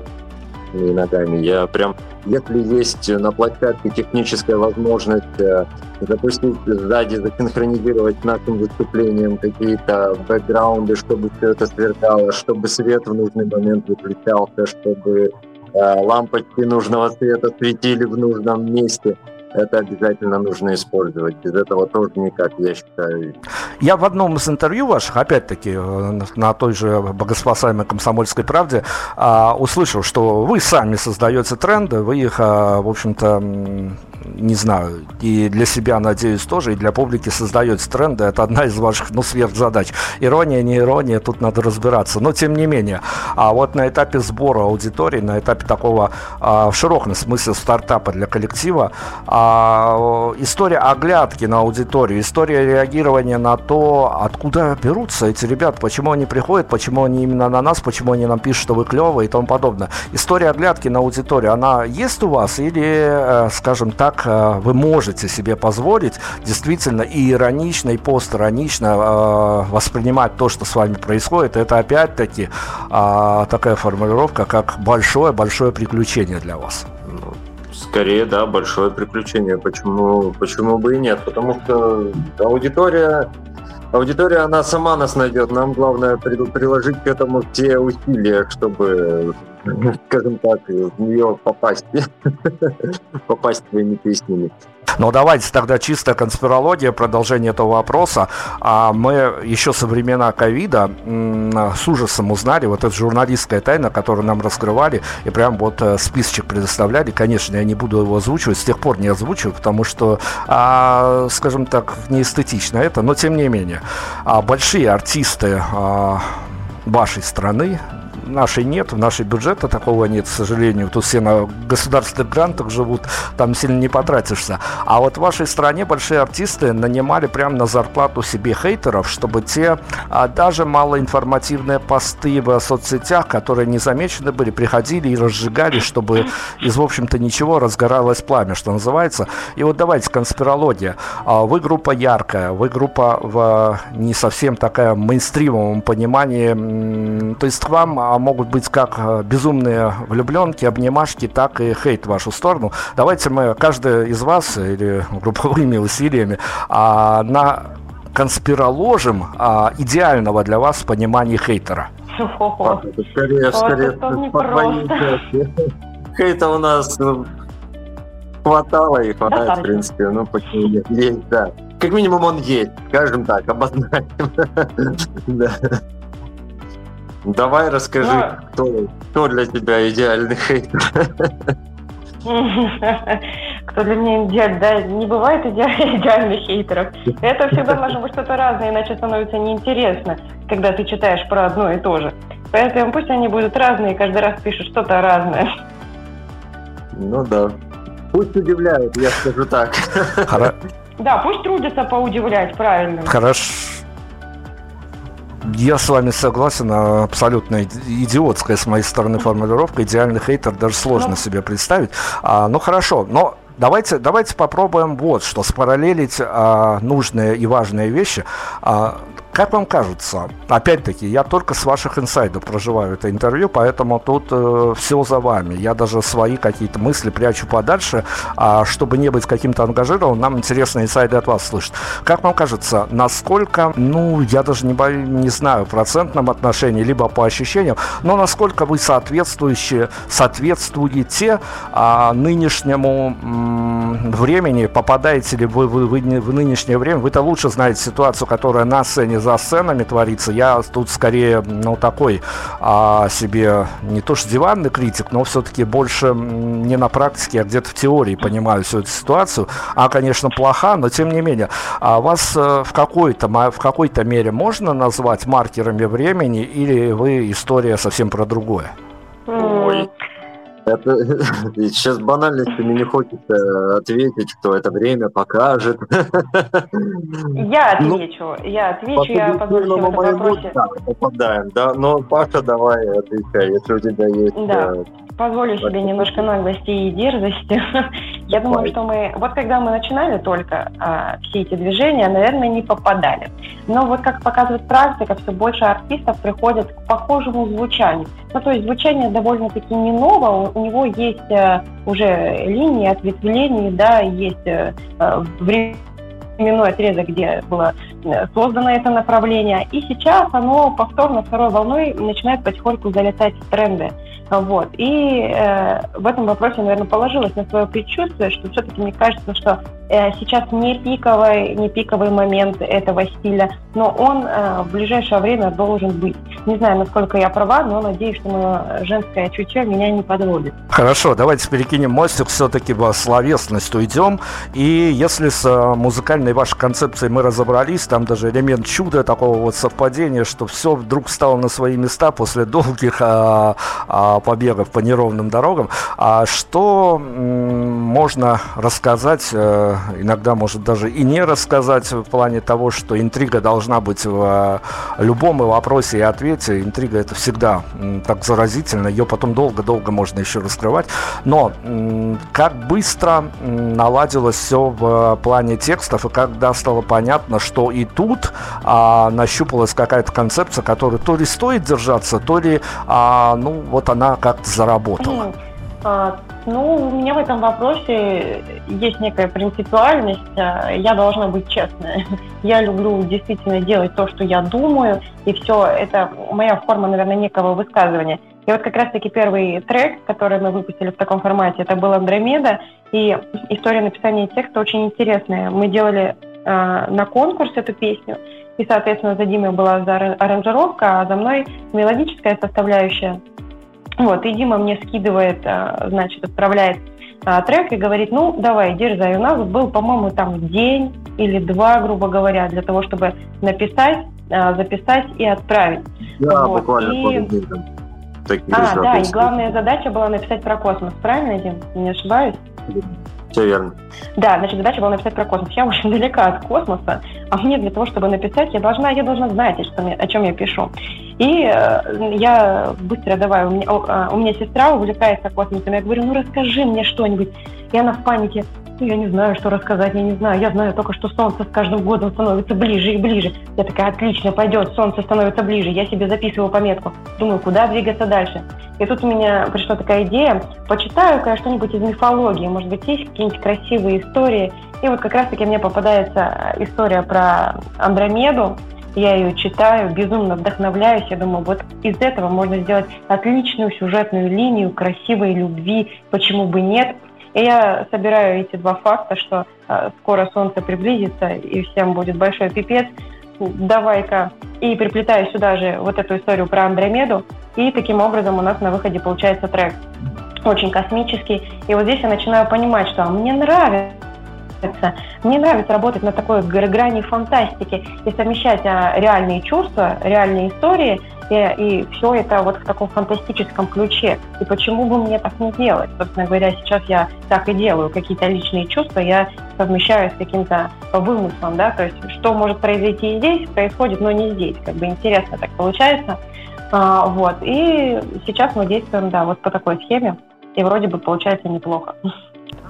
и ногами. Я прям, если есть на площадке техническая возможность э, запустить сзади, засинхронизировать нашим выступлением какие-то бэкграунды, чтобы все это сверкало, чтобы свет в нужный момент выключался, чтобы э, лампочки нужного цвета светили в нужном месте – это обязательно нужно использовать. Без этого тоже никак, я считаю. Я в одном из интервью ваших, опять-таки, э, на той же богоспасаемой комсомольской правде, а, услышал, что вы сами создаете тренды, вы их, а, в общем-то, не знаю, и для себя, надеюсь, тоже, и для публики создаете тренды. Это одна из ваших, ну, сверхзадач. Ирония, не ирония, тут надо разбираться. Но, тем не менее, а вот на этапе сбора аудитории, на этапе такого, в широком смысле, стартапа для коллектива, а, история оглядки на аудиторию, история реагирования на то, откуда берутся эти ребята, почему они приходят, почему они именно на нас, почему они нам пишут, что вы клевые и тому подобное. История оглядки на аудиторию, она есть у вас или, э, скажем так, э, вы можете себе позволить действительно и иронично, и постиронично э, воспринимать то, что с вами происходит. Это опять-таки а, такая формулировка, как большое-большое приключение для вас. Скорее, да, большое приключение. Почему, почему бы и нет? Потому что аудитория, аудитория, она сама нас найдет. Нам главное приложить к этому все усилия, чтобы скажем так, в нее попасть, *laughs* попасть своими песнями. Но давайте тогда чисто конспирология, продолжение этого вопроса. А мы еще со времена ковида с ужасом узнали, вот эта журналистская тайна, которую нам раскрывали, и прям вот э, списочек предоставляли. Конечно, я не буду его озвучивать, с тех пор не озвучиваю, потому что, а, скажем так, неэстетично это, но тем не менее. А большие артисты а, вашей страны, нашей нет, в нашей бюджета такого нет, к сожалению. Тут все на государственных грантах живут, там сильно не потратишься. А вот в вашей стране большие артисты нанимали прямо на зарплату себе хейтеров, чтобы те а, даже малоинформативные посты в соцсетях, которые не замечены были, приходили и разжигали, чтобы из, в общем-то, ничего разгоралось пламя, что называется. И вот давайте конспирология. А, вы группа яркая, вы группа в не совсем такая мейнстримовом понимании. То есть к вам а, могут быть как э, безумные влюбленки, обнимашки, так и хейт в вашу сторону. Давайте мы, каждый из вас, или групповыми усилиями, а, на конспироложим а, идеального для вас понимания хейтера. Скорее, скорее, Хейта у нас ну, хватало и хватает, в принципе. Ну, почему нет? Есть, да. Как минимум он есть, скажем так, обозначим. *laughs* да. Давай расскажи, Но... кто, кто для тебя идеальный хейтер? *laughs* Кто для меня идеальный? Да, не бывает *laughs* идеальных хейтеров. Это всегда должно быть что-то разное, иначе становится неинтересно, когда ты читаешь про одно и то же. Поэтому пусть они будут разные, каждый раз пишут что-то разное. Ну да. Пусть удивляют, я скажу так. Да, пусть трудятся поудивлять, правильно. Хорошо. Я с вами согласен, а абсолютно идиотская с моей стороны формулировка. Идеальный хейтер даже сложно но... Ну. себе представить. А, ну хорошо, но давайте, давайте попробуем вот что, спараллелить а, нужные и важные вещи. А, как вам кажется, опять-таки, я только с ваших инсайдов проживаю это интервью, поэтому тут э, все за вами. Я даже свои какие-то мысли прячу подальше, а чтобы не быть каким-то ангажированным, нам интересно инсайды от вас слышать. Как вам кажется, насколько, ну, я даже не, не знаю, в процентном отношении, либо по ощущениям, но насколько вы соответствующие, соответствуете а, нынешнему м, времени, попадаете ли вы, вы, вы в нынешнее время, вы-то лучше знаете ситуацию, которая на сцене за сценами творится. Я тут скорее, ну, такой а, себе не то что диванный критик, но все-таки больше не на практике, а где-то в теории понимаю всю эту ситуацию. А, конечно, плоха, но тем не менее. А вас э, в какой-то, в какой-то мере можно назвать маркерами времени или вы история совсем про другое? Ой. Это *laughs* сейчас банальностями не хочется ответить, кто это время покажет. *laughs* Я ну, отвечу, ну, я отвечу, я позволю себе в этом вопросе. Да, попадаем, да, но Паша, давай отвечай, если у тебя есть... Да. Э, позволю себе немножко наглости и дерзости. *laughs* Я думаю, что мы, вот когда мы начинали только а, все эти движения, наверное, не попадали. Но вот как показывает практика, все больше артистов приходят к похожему звучанию. Ну, то есть звучание довольно-таки не новое, у него есть а, уже линии ответвлений, да, есть а, время временной отрезок, где было создано это направление. И сейчас оно повторно второй волной начинает потихоньку залетать в тренды. Вот. И э, в этом вопросе, наверное, положилось на свое предчувствие, что все-таки мне кажется, что э, сейчас не пиковый, не пиковый момент этого стиля, но он э, в ближайшее время должен быть. Не знаю, насколько я права, но надеюсь, что мое женское чутье меня не подводит. Хорошо, давайте перекинем мостик, все-таки в словесность уйдем. И если с э, музыкальной вашей концепцией мы разобрались, там даже элемент чуда, такого вот совпадения, что все вдруг стало на свои места после долгих а, а, побегов по неровным дорогам. А что можно рассказать, иногда, может, даже и не рассказать в плане того, что интрига должна быть в а, любом вопросе и ответе. Интрига это всегда так заразительно, ее потом долго-долго можно еще раскрывать. Но как быстро наладилось все в плане текстов, и когда стало понятно, что и тут а, нащупалась какая-то концепция, которой то ли стоит держаться, то ли, а, ну, вот она как-то заработала. А, ну, у меня в этом вопросе есть некая принципиальность. А, я должна быть честная. *laughs* Я люблю действительно делать то, что я думаю, и все это моя форма, наверное, некого высказывания. И вот как раз-таки первый трек, который мы выпустили в таком формате, это был «Андромеда», и история написания текста очень интересная. Мы делали э, на конкурс эту песню, и, соответственно, за Димой была за аранжировка, а за мной мелодическая составляющая. Вот, и Дима мне скидывает, э, значит, отправляет э, трек и говорит, ну, давай, дерзай. У нас был, по-моему, там день или два, грубо говоря, для того, чтобы написать, э, записать и отправить. Да, вот. буквально. И такие А, да, и главная задача была написать про космос, правильно, Дим? Не ошибаюсь? Все верно. Да, значит, задача была написать про космос. Я очень *laughs* далека от космоса, а мне для того, чтобы написать, я должна, я должна знать, что о чем я пишу. И э, я быстро давай, у меня, э, у меня сестра увлекается космосом, я говорю, ну расскажи мне что-нибудь. И она в панике, ну, я не знаю, что рассказать, я не знаю. Я знаю только, что солнце с каждым годом становится ближе и ближе. Я такая, отлично, пойдет, солнце становится ближе. Я себе записываю пометку. Думаю, куда двигаться дальше. И тут у меня пришла такая идея. Почитаю-ка что-нибудь из мифологии. Может быть, есть какие-нибудь красивые истории. И вот как раз-таки мне попадается история про Андромеду. Я ее читаю, безумно вдохновляюсь. Я думаю, вот из этого можно сделать отличную сюжетную линию красивой любви. Почему бы нет? И я собираю эти два факта, что э, скоро Солнце приблизится и всем будет большой пипец. Давай-ка. И приплетаю сюда же вот эту историю про Андромеду. И таким образом у нас на выходе получается трек очень космический. И вот здесь я начинаю понимать, что мне нравится мне нравится работать на такой грани фантастики и совмещать а, реальные чувства, реальные истории и, и все это вот в таком фантастическом ключе. И почему бы мне так не делать? Собственно говоря, сейчас я так и делаю. Какие-то личные чувства я совмещаю с каким-то вымыслом, да, то есть что может произойти здесь, происходит, но не здесь. Как бы интересно так получается. А, вот. И сейчас мы действуем, да, вот по такой схеме. И вроде бы получается неплохо.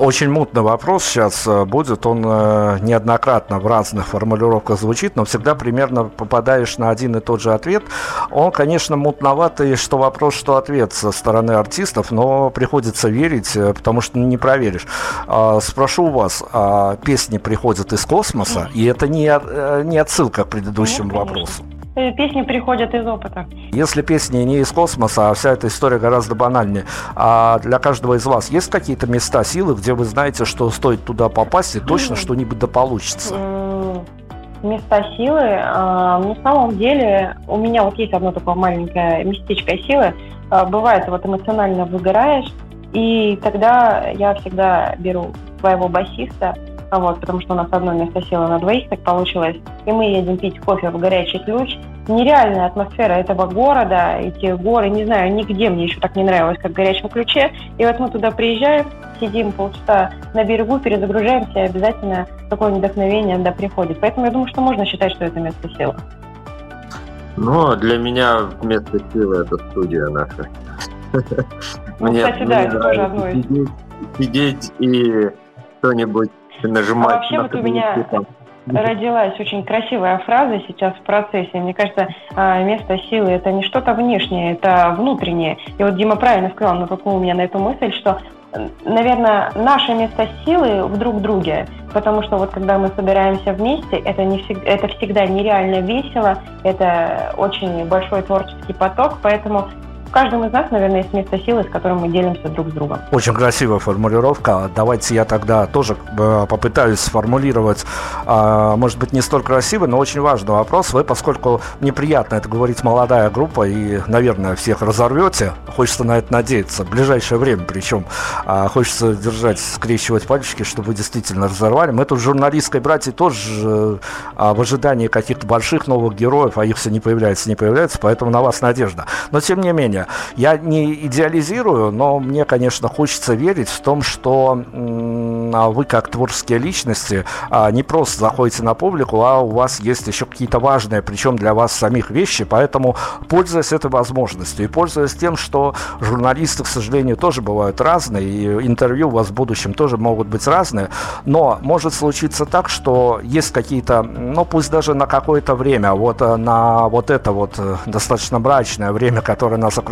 Очень мутный вопрос сейчас э, будет. Он э, неоднократно в разных формулировках звучит, но всегда примерно попадаешь на один и тот же ответ. Он, конечно, мутноватый, что вопрос, что ответ со стороны артистов, но приходится верить, э, потому что не проверишь. А, спрошу у вас, а песни приходят из космоса, и это не, не отсылка к предыдущему ну, вопросу? Э, песни приходят из опыта. Если песни не из космоса, а вся эта история гораздо банальнее, а для каждого из вас есть какие-то места силы, где вы знаете, что стоит туда попасть, и точно что-нибудь да получится? Места силы. А, на самом деле у меня вот есть одно такое маленькое местечко силы. А, бывает, вот эмоционально выгораешь, и тогда я всегда беру своего басиста, вот, потому что у нас одно место силы на двоих так получилось, и мы едем пить кофе в горячий ключ. Нереальная атмосфера этого города, эти горы, не знаю, нигде мне еще так не нравилось, как в горячем ключе. И вот мы туда приезжаем, сидим полчаса на берегу, перезагружаемся, и обязательно такое вдохновение да, приходит. Поэтому я думаю, что можно считать, что это место силы. Ну, для меня место силы это студия наша. Ну, кстати, да, это тоже одно из... Сидеть и что-нибудь нажимать. А вообще вот у меня родилась очень красивая фраза сейчас в процессе. Мне кажется, а, место силы это не что-то внешнее, это внутреннее. И вот Дима правильно сказал, натолкнул меня на эту мысль, что наверное, наше место силы в друг друге, потому что вот когда мы собираемся вместе, это, не всегда, это всегда нереально весело, это очень большой творческий поток, поэтому в каждом из нас, наверное, есть место силы, с которым мы делимся друг с другом. Очень красивая формулировка. Давайте я тогда тоже э, попытаюсь сформулировать, а, может быть, не столь красивый, но очень важный вопрос. Вы, поскольку неприятно это говорить молодая группа и, наверное, всех разорвете, хочется на это надеяться, в ближайшее время причем, а, хочется держать, скрещивать пальчики, чтобы вы действительно разорвали. Мы тут журналистской братья тоже а, в ожидании каких-то больших новых героев, а их все не появляется, не появляется, поэтому на вас надежда. Но, тем не менее, я не идеализирую, но мне, конечно, хочется верить в том, что а вы, как творческие личности, а, не просто заходите на публику, а у вас есть еще какие-то важные, причем для вас самих вещи, поэтому, пользуясь этой возможностью и пользуясь тем, что журналисты, к сожалению, тоже бывают разные, и интервью у вас в будущем тоже могут быть разные, но может случиться так, что есть какие-то, ну пусть даже на какое-то время, вот э, на вот это вот э, достаточно брачное время, которое нас окружает,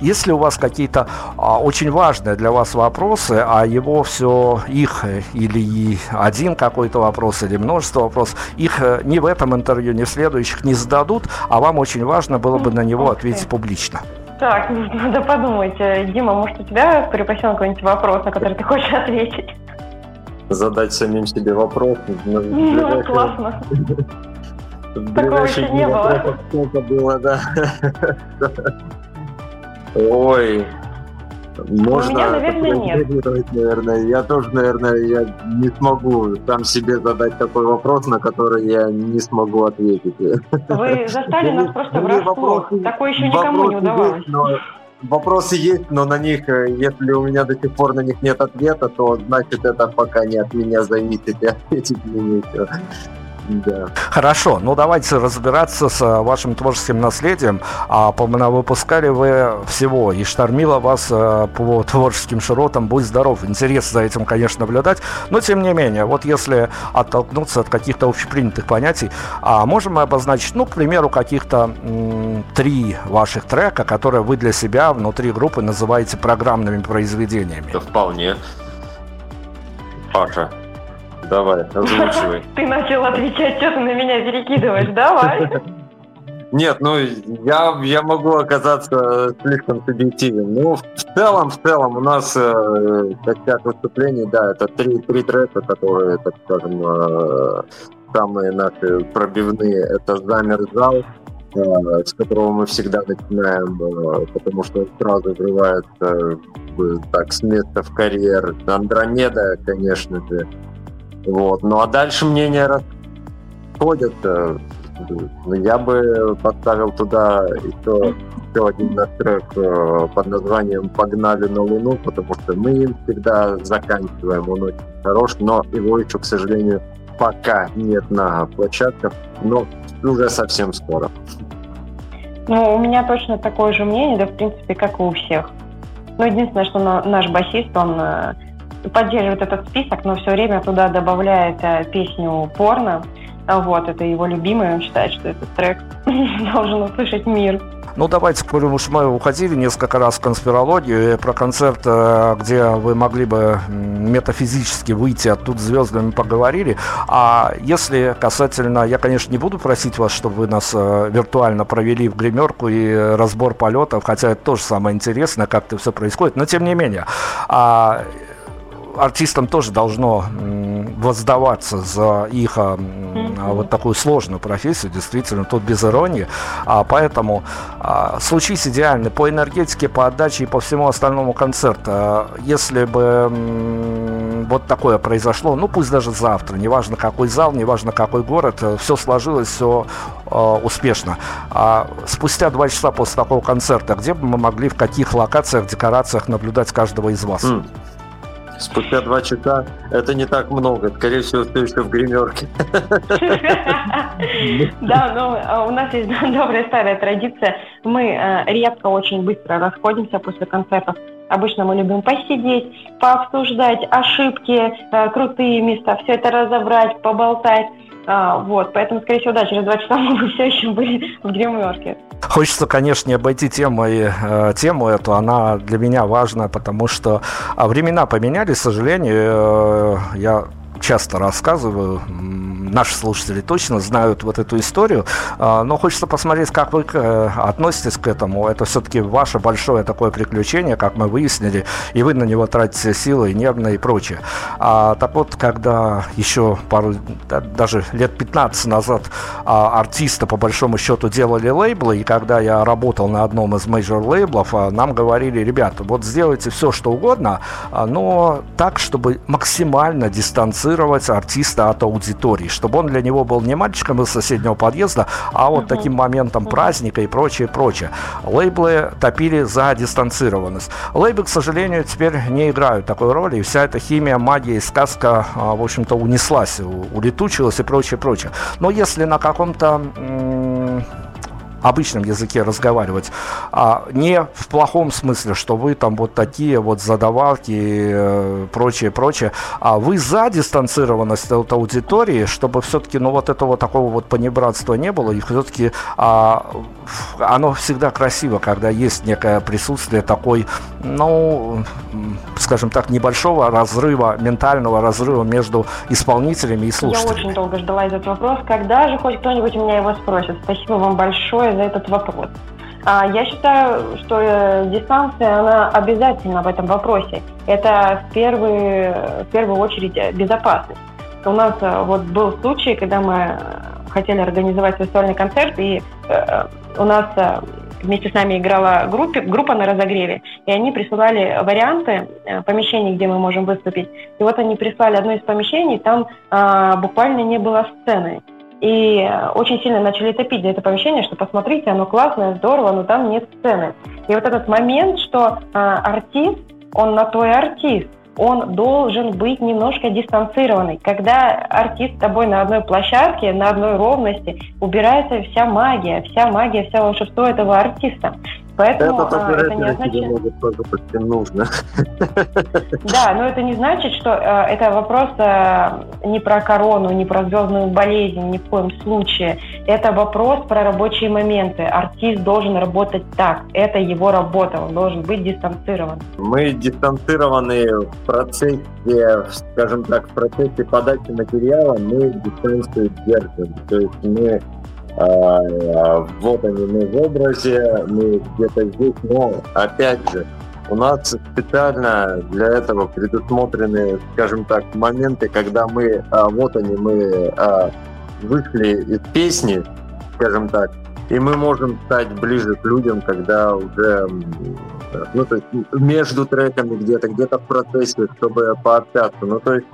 если у вас какие-то а, очень важные для вас вопросы, а его все, их э, или один какой-то вопрос, или множество вопросов, их ни в этом интервью, ни в следующих не зададут, а вам очень важно было бы на него ответить публично. Так, *laughs* надо подумать. Дима, может, у тебя припасен какой-нибудь вопрос, на который ты хочешь ответить? Задать самим себе вопрос. Ну, *laughs* классно. *laughs* Такого еще не было. Сколько было, да. Ой, можно У меня, наверное, нет. Наверное. Я тоже, наверное, я не смогу сам себе задать такой вопрос, на который я не смогу ответить. Вы *laughs* застали нас просто врасплох. Такое еще никому не удавалось. Вопросы есть, но на них, э, если у меня до сих пор на них нет ответа, то значит это пока не от меня зависит, и ответить мне нечего. Да. Хорошо, ну давайте разбираться с э, вашим творческим наследием. А выпускали вы всего, и штормило вас э, по творческим широтам, будь здоров. Интересно за этим, конечно, наблюдать. Но тем не менее, вот если оттолкнуться от каких-то общепринятых понятий, а можем мы обозначить, ну, к примеру, каких-то три ваших трека, которые вы для себя внутри группы называете программными произведениями? Да вполне. Паша, Давай, *laughs* озвучивай. Ты начал отвечать, что ты на меня перекидываешь, давай. Нет, ну я, я могу оказаться слишком субъективен. Ну, в целом, в целом, у нас э, костяк выступлений, да, это три, три трека, которые, так скажем, э, самые наши пробивные. Это «Замер зал», э, с которого мы всегда начинаем, э, потому что он сразу врывается э, так с места в карьер. «Андромеда», конечно же, вот. Ну а дальше мнения расходятся. Ну, я бы поставил туда еще, еще один наш трек э, под названием «Погнали на Луну», потому что мы им всегда заканчиваем, он очень хорош, но его еще, к сожалению, пока нет на площадках, но уже совсем скоро. Ну, у меня точно такое же мнение, да, в принципе, как и у всех. Ну, единственное, что наш басист, он э, поддерживает этот список, но все время туда добавляет э, песню «Порно». Вот, это его любимый, он считает, что этот трек *laughs* должен услышать мир. Ну, давайте, коль уж мы уходили несколько раз в конспирологию, и про концерт, э, где вы могли бы метафизически выйти оттуда звездами поговорили. А если касательно, я, конечно, не буду просить вас, чтобы вы нас э, виртуально провели в гримерку и разбор полетов, хотя это тоже самое интересное, как это все происходит, но тем не менее. А артистам тоже должно воздаваться за их mm-hmm. вот такую сложную профессию, действительно, тут без иронии. А, поэтому а, случись идеальный по энергетике, по отдаче и по всему остальному концерта. Если бы вот такое произошло, ну пусть даже завтра, неважно какой зал, неважно какой город, э, все сложилось, все э, успешно. А спустя два часа после такого концерта, где бы мы могли, в каких локациях, декорациях наблюдать каждого из вас? Mm спустя два часа это не так много. Скорее всего, ты еще в гримерке. *laughs* Да, но а, у нас есть *laughs* добрая старая традиция. Мы э, редко очень быстро расходимся после концертов. Обычно мы любим посидеть, пообсуждать ошибки, э, крутые места, все это разобрать, поболтать. А, вот, поэтому, скорее всего, да, через два часа *laughs* мы все еще были в гримерке. Хочется, конечно, не обойти тему, и, э, тему эту, она для меня важна, потому что а, времена поменялись, к сожалению, э, я часто рассказываю наши слушатели точно знают вот эту историю, а, но хочется посмотреть, как вы э, относитесь к этому. Это все-таки ваше большое такое приключение, как мы выяснили, и вы на него тратите силы, нервные и прочее. А, так вот, когда еще пару, даже лет 15 назад а, артисты по большому счету делали лейблы, и когда я работал на одном из major лейблов, а, нам говорили, ребята, вот сделайте все, что угодно, но так, чтобы максимально дистанцировать артиста от аудитории, чтобы он для него был не мальчиком из соседнего подъезда, а вот таким моментом праздника и прочее, прочее. Лейблы топили за дистанцированность. Лейблы, к сожалению, теперь не играют такой роли, и вся эта химия, магия и сказка, а, в общем-то, унеслась, улетучилась и прочее, прочее. Но если на каком-то обычном языке разговаривать, а не в плохом смысле, что вы там вот такие вот задавалки, э, прочее, прочее, а вы за дистанцированность от аудитории, чтобы все-таки, ну, вот этого такого вот понебратства не было, и все-таки а, оно всегда красиво, когда есть некое присутствие такой, ну, скажем так, небольшого разрыва, ментального разрыва между исполнителями и слушателями. Я очень долго ждала этот вопрос. Когда же хоть кто-нибудь меня его спросит? Спасибо вам большое за этот вопрос. А, я считаю, что э, дистанция, она обязательна в этом вопросе. Это в первую, в первую очередь безопасность. У нас э, вот был случай, когда мы хотели организовать сольный концерт, и э, у нас э, вместе с нами играла группе, группа на разогреве, и они присылали варианты э, помещений, где мы можем выступить. И вот они прислали одно из помещений, там э, буквально не было сцены. И очень сильно начали топить за это помещение, что посмотрите, оно классное, здорово, но там нет сцены. И вот этот момент, что э, артист, он на то артист, он должен быть немножко дистанцированный. Когда артист с тобой на одной площадке, на одной ровности, убирается вся магия, вся магия, вся волшебство этого артиста. Поэтому это, а, это не означает... тоже почти нужно. *laughs* Да, но это не значит, что э, это вопрос э, не про корону, не про звездную болезнь, ни в коем случае. Это вопрос про рабочие моменты. Артист должен работать так. Это его работа, он должен быть дистанцирован. Мы дистанцированы в процессе, скажем так, в процессе подачи материала, мы дистанцию держим. То есть мы а, вот они мы в образе, мы где-то здесь, но опять же, у нас специально для этого предусмотрены, скажем так, моменты, когда мы, а, вот они, мы а, вышли из песни, скажем так, и мы можем стать ближе к людям, когда уже, ну, то есть между треками где-то, где-то в процессе, чтобы пообщаться. Ну, то есть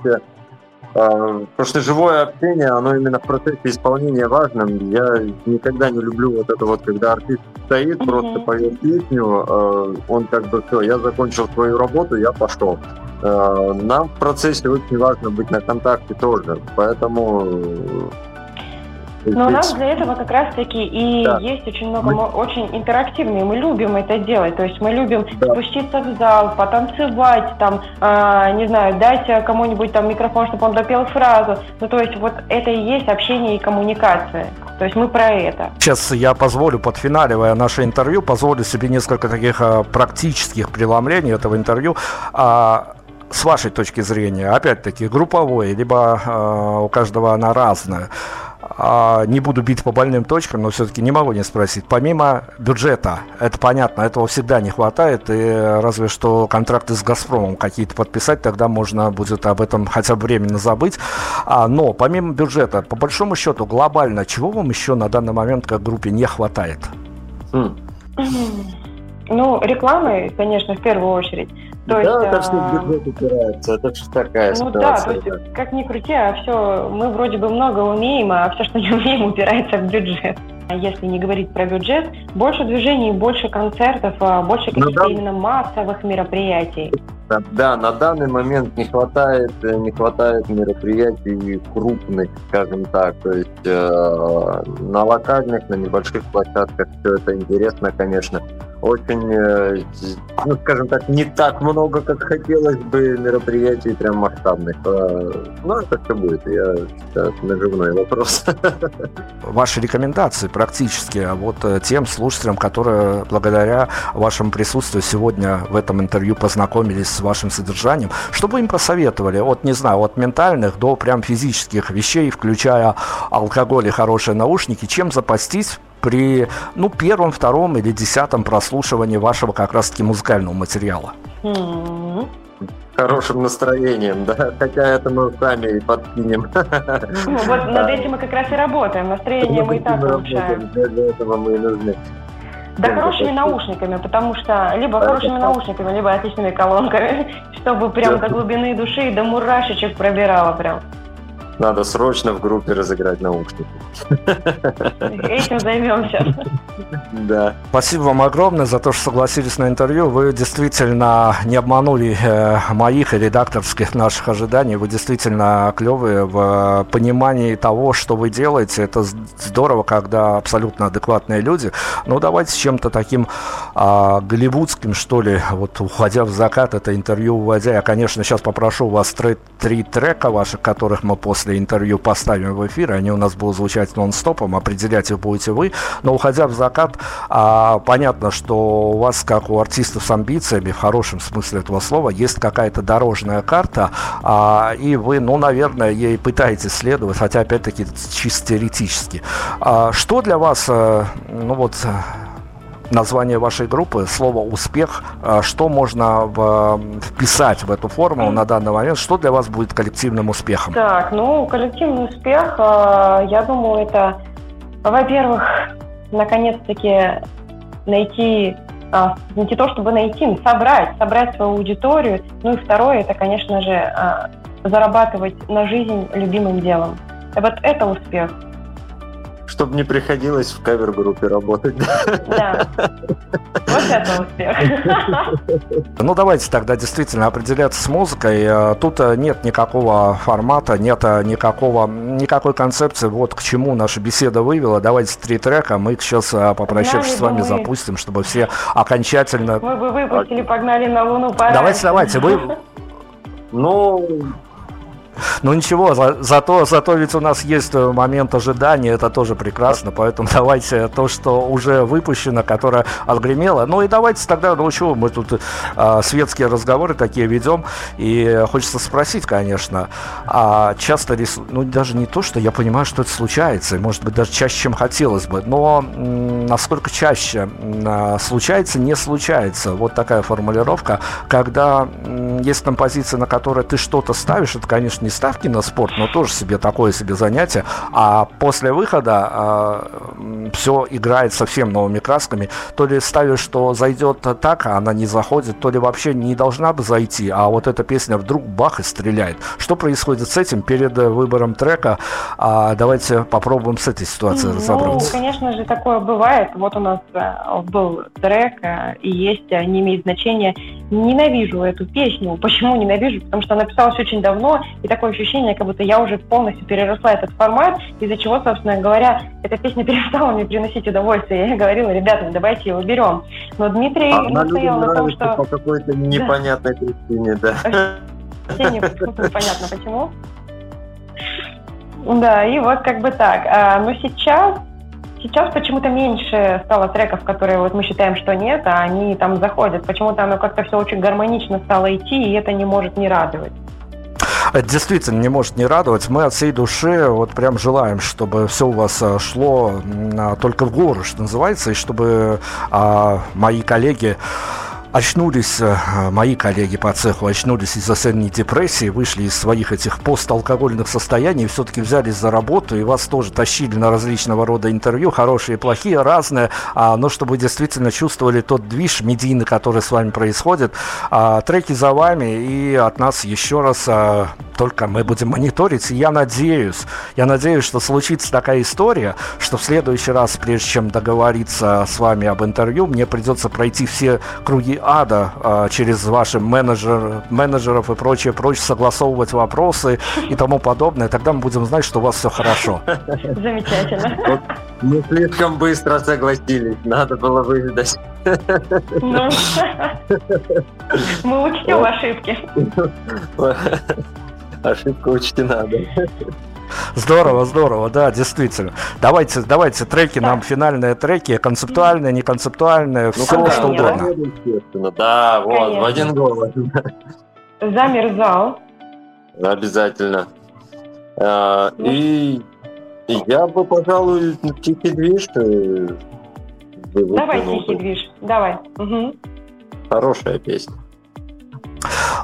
Потому что живое общение, оно именно в процессе исполнения важно. Я никогда не люблю вот это вот, когда артист стоит, mm-hmm. просто поет песню, э, он как бы все, я закончил свою работу, я пошел. Э, нам в процессе очень важно быть на контакте тоже, поэтому но у нас для этого как раз-таки и да. есть очень много, мы... очень интерактивные. Мы любим это делать. То есть мы любим да. спуститься в зал, потанцевать, там, э, не знаю, дать кому-нибудь там микрофон, чтобы он допел фразу. Ну, то есть вот это и есть общение и коммуникация. То есть мы про это. Сейчас я позволю, подфиналивая наше интервью, позволю себе несколько таких а, практических преломлений этого интервью. А, с вашей точки зрения, опять-таки, групповое, либо э, у каждого она разная. А, не буду бить по больным точкам, но все-таки не могу не спросить. Помимо бюджета, это понятно, этого всегда не хватает, и разве что контракты с «Газпромом» какие-то подписать, тогда можно будет об этом хотя бы временно забыть. А, но помимо бюджета, по большому счету, глобально, чего вам еще на данный момент как группе не хватает? Mm. Ну, рекламы, конечно, в первую очередь. То да, есть, это все в бюджет упирается, это все такая ну, ситуация. Да, то есть, как ни крути, а все, мы вроде бы много умеем, а все, что не умеем, упирается в бюджет. А если не говорить про бюджет, больше движений, больше концертов, а больше ну каких-то да. именно массовых мероприятий. Да, на данный момент не хватает, не хватает мероприятий крупных, скажем так. То есть э, на локальных, на небольших площадках все это интересно, конечно. очень, э, ну, скажем так, не так много, как хотелось бы мероприятий прям масштабных. А, ну, это все будет, я считаю, наживной вопрос. *laughs* Ваши рекомендации практически а вот э, тем слушателям, которые благодаря вашему присутствию сегодня в этом интервью познакомились с вашим содержанием, что бы им посоветовали от, не знаю, от ментальных до прям физических вещей, включая алкоголь и хорошие наушники, чем запастись при ну, первом, втором или десятом прослушивании вашего как раз-таки музыкального материала? Хорошим настроением, да, хотя это мы сами и подкинем. Ну, вот *laughs* над этим мы как раз и работаем, настроение мы и так улучшаем. Для этого мы и нужны. Да хорошими наушниками, потому что либо хорошими наушниками, либо отличными колонками, *laughs* чтобы прям до глубины души и до мурашечек пробирало прям. Надо срочно в группе разыграть наушники. Этим займемся. Да. Спасибо вам огромное за то, что согласились на интервью. Вы действительно не обманули э, моих и редакторских наших ожиданий. Вы действительно клевые в понимании того, что вы делаете. Это здорово, когда абсолютно адекватные люди. Ну, давайте с чем-то таким а, голливудским, что ли, вот уходя в закат, это интервью уводя. Я, конечно, сейчас попрошу у вас три, три трека ваших, которых мы после после интервью поставим в эфир, они у нас будут звучать нон-стопом, определять их будете вы. Но уходя в закат, а, понятно, что у вас, как у артистов с амбициями, в хорошем смысле этого слова, есть какая-то дорожная карта, а, и вы, ну, наверное, ей пытаетесь следовать, хотя, опять-таки, чисто теоретически. А, что для вас, а, ну вот, название вашей группы, слово «успех». А что можно вписать в эту формулу на данный момент? Что для вас будет коллективным успехом? Так, ну, коллективный успех, а, я думаю, это, во-первых, наконец-таки найти а, не то чтобы найти, собрать, собрать свою аудиторию. Ну и второе, это, конечно же, зарабатывать на жизнь любимым делом. Вот это успех чтобы не приходилось в кавер-группе работать. Да. Вот это успех. Ну, давайте тогда действительно определяться с музыкой. Э, тут э, нет никакого формата, нет э, никакого, никакой концепции, вот к чему наша беседа вывела. Давайте три трека, мы сейчас, попрощавшись с вами, запустим, чтобы все окончательно... Мы бы выпустили «Погнали на Луну» пораньше. Давайте, давайте, вы... *laughs* Ну, ну ничего, за, зато, зато ведь у нас есть э, момент ожидания, это тоже прекрасно, поэтому *laughs* давайте то, что уже выпущено, которое отгремело. Ну и давайте тогда, ну чего, мы тут э, светские разговоры такие ведем, и хочется спросить, конечно, а часто, рис... ну даже не то, что я понимаю, что это случается, может быть даже чаще, чем хотелось бы, но м- насколько чаще м- случается, не случается, вот такая формулировка, когда м- есть композиция, на которой ты что-то ставишь, это, конечно, не ставки на спорт, но тоже себе такое себе занятие. А после выхода э, все играет совсем новыми красками. То ли ставишь, что зайдет так, а она не заходит, то ли вообще не должна бы зайти, а вот эта песня вдруг бах и стреляет. Что происходит с этим перед выбором трека? А, давайте попробуем с этой ситуацией ну, разобраться. Ну, конечно же, такое бывает. Вот у нас э, был трек, э, и есть, э, не имеет значения. Ненавижу эту песню. Почему ненавижу? Потому что она писалась очень давно, и такое ощущение, как будто я уже полностью переросла этот формат, из-за чего, собственно говоря, эта песня *laughs* перестала мне приносить удовольствие. Я говорила, ребята, давайте его берем. Но Дмитрий а настоял на том, что... по какой-то *laughs* непонятной да. причине, да. Вообще непонятно почему. Да, и вот как бы так. А, но сейчас сейчас почему-то меньше стало треков, которые вот мы считаем, что нет, а они там заходят. Почему-то оно как-то все очень гармонично стало идти, и это не может не радовать. Это действительно не может не радовать. Мы от всей души вот прям желаем, чтобы все у вас э, шло только в гору, что называется, и чтобы а, мои коллеги очнулись, э, мои коллеги по цеху очнулись из осенней депрессии, вышли из своих этих посталкогольных состояний, все-таки взялись за работу и вас тоже тащили на различного рода интервью, хорошие, плохие, разные, а, но чтобы действительно чувствовали тот движ медийный, который с вами происходит. А, треки за вами и от нас еще раз а, только мы будем мониторить. И я надеюсь, я надеюсь, что случится такая история, что в следующий раз, прежде чем договориться с вами об интервью, мне придется пройти все круги ада а, через ваши менеджер, менеджеров и прочее, прочее, согласовывать вопросы и тому подобное. Тогда мы будем знать, что у вас все хорошо. Замечательно. Не слишком быстро согласились, надо было выждать. Ну, Мы учтем ошибки. Ошибка учтена, да. Здорово, здорово, да, действительно. Давайте, давайте треки нам, финальные треки, концептуальные, неконцептуальные, все конечно. что угодно. Да, вот, Конечно. в один голос. Замерзал. Обязательно. А, И и я бы, пожалуй, тихий движ э, Давай тихий движ. Давай. Хорошая песня.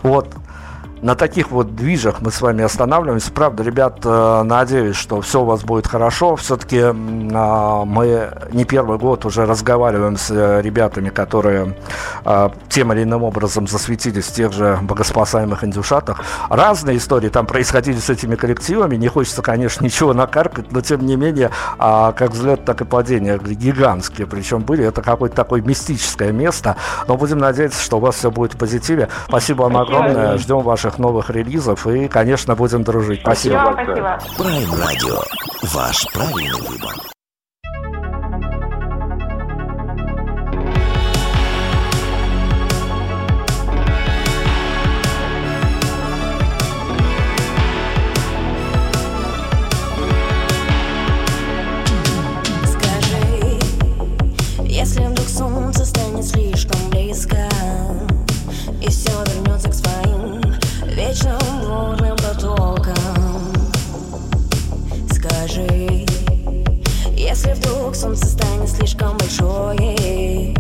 Вот на таких вот движах мы с вами останавливаемся. Правда, ребят, э, надеюсь, что все у вас будет хорошо. Все-таки мы не первый год уже разговариваем с э, ребятами, которые э, тем или иным образом засветились в тех же богоспасаемых индюшатах. Разные истории там происходили с этими коллективами. Не хочется, конечно, ничего накаркать, но тем не менее, а, как взлет, так и падение гигантские. Причем были. Это какое-то такое мистическое место. Но будем надеяться, что у вас все будет в позитиве. Спасибо вам огромное. Ждем ваших новых релизов и, конечно, будем дружить. Спасибо. Спасибо, спасибо. Прайм Радио. Ваш правильный выбор. Если вдруг солнце станет слишком большое.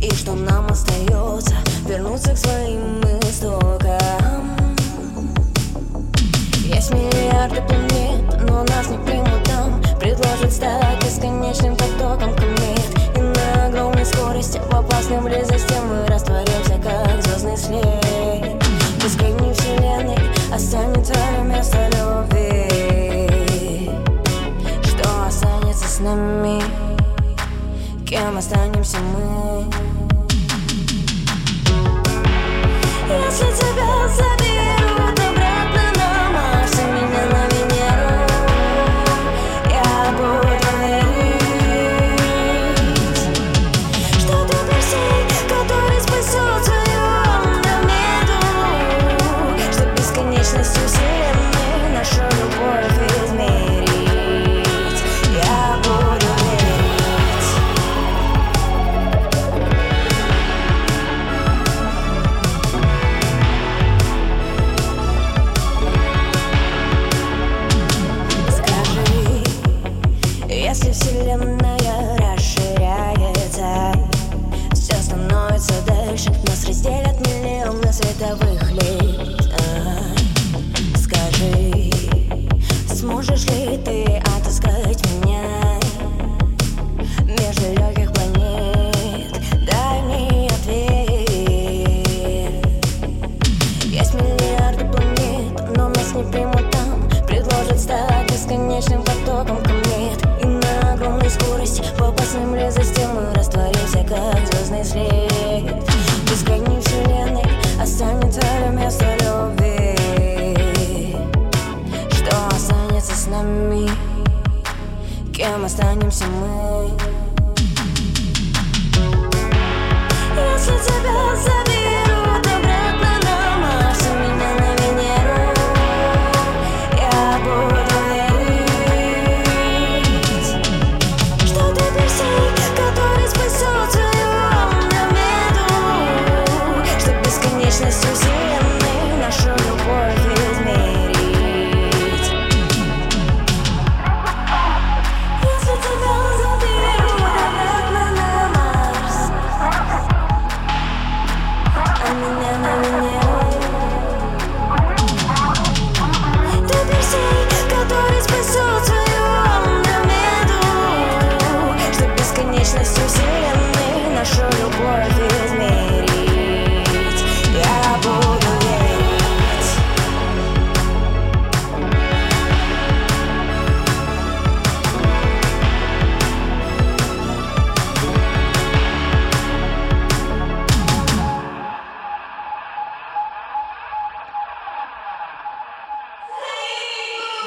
И что нам остается? Вернуться к своим истокам. Есть миллиарды планет, но нас не примут там. Предложат стать бесконечным потоком комет. И на огромной скорости в опасной близости Мы растворимся, как звездный след Кем останемся мы? Если тебя заберут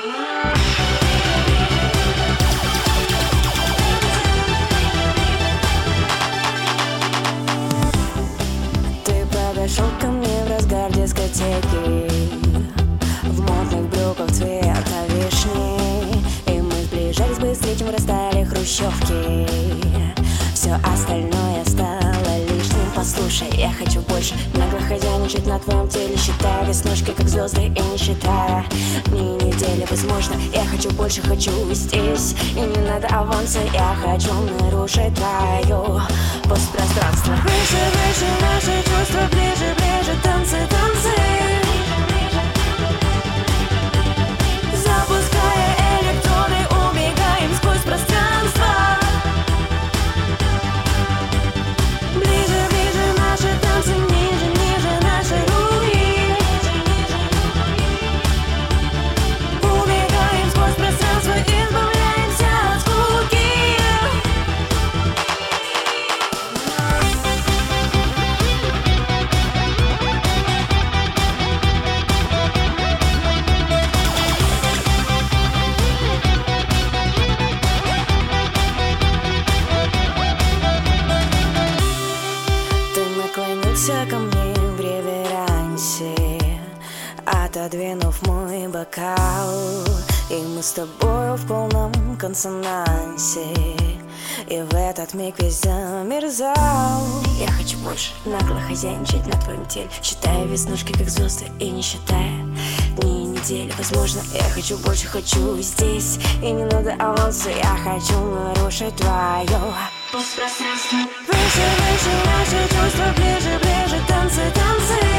Yeah. Слушай, я хочу больше. Нагло хозяйничать на твоем теле Считая веснушки, как звезды и не считая. Ни недели, возможно Я хочу больше, хочу здесь И не надо аванса Я хочу нарушить твою постпространство. Выше, выше, наши чувства ближе, ближе Танцы, танцы. этот миг весь замерзал. Я хочу больше нагло хозяйничать на твоем теле. Считая веснушки как звезды и не считая дни и недели. Возможно, я хочу больше, хочу здесь. И не надо авансы. я хочу нарушить твое. Пространство Выше, выше, наши чувства ближе, ближе Танцы, танцы.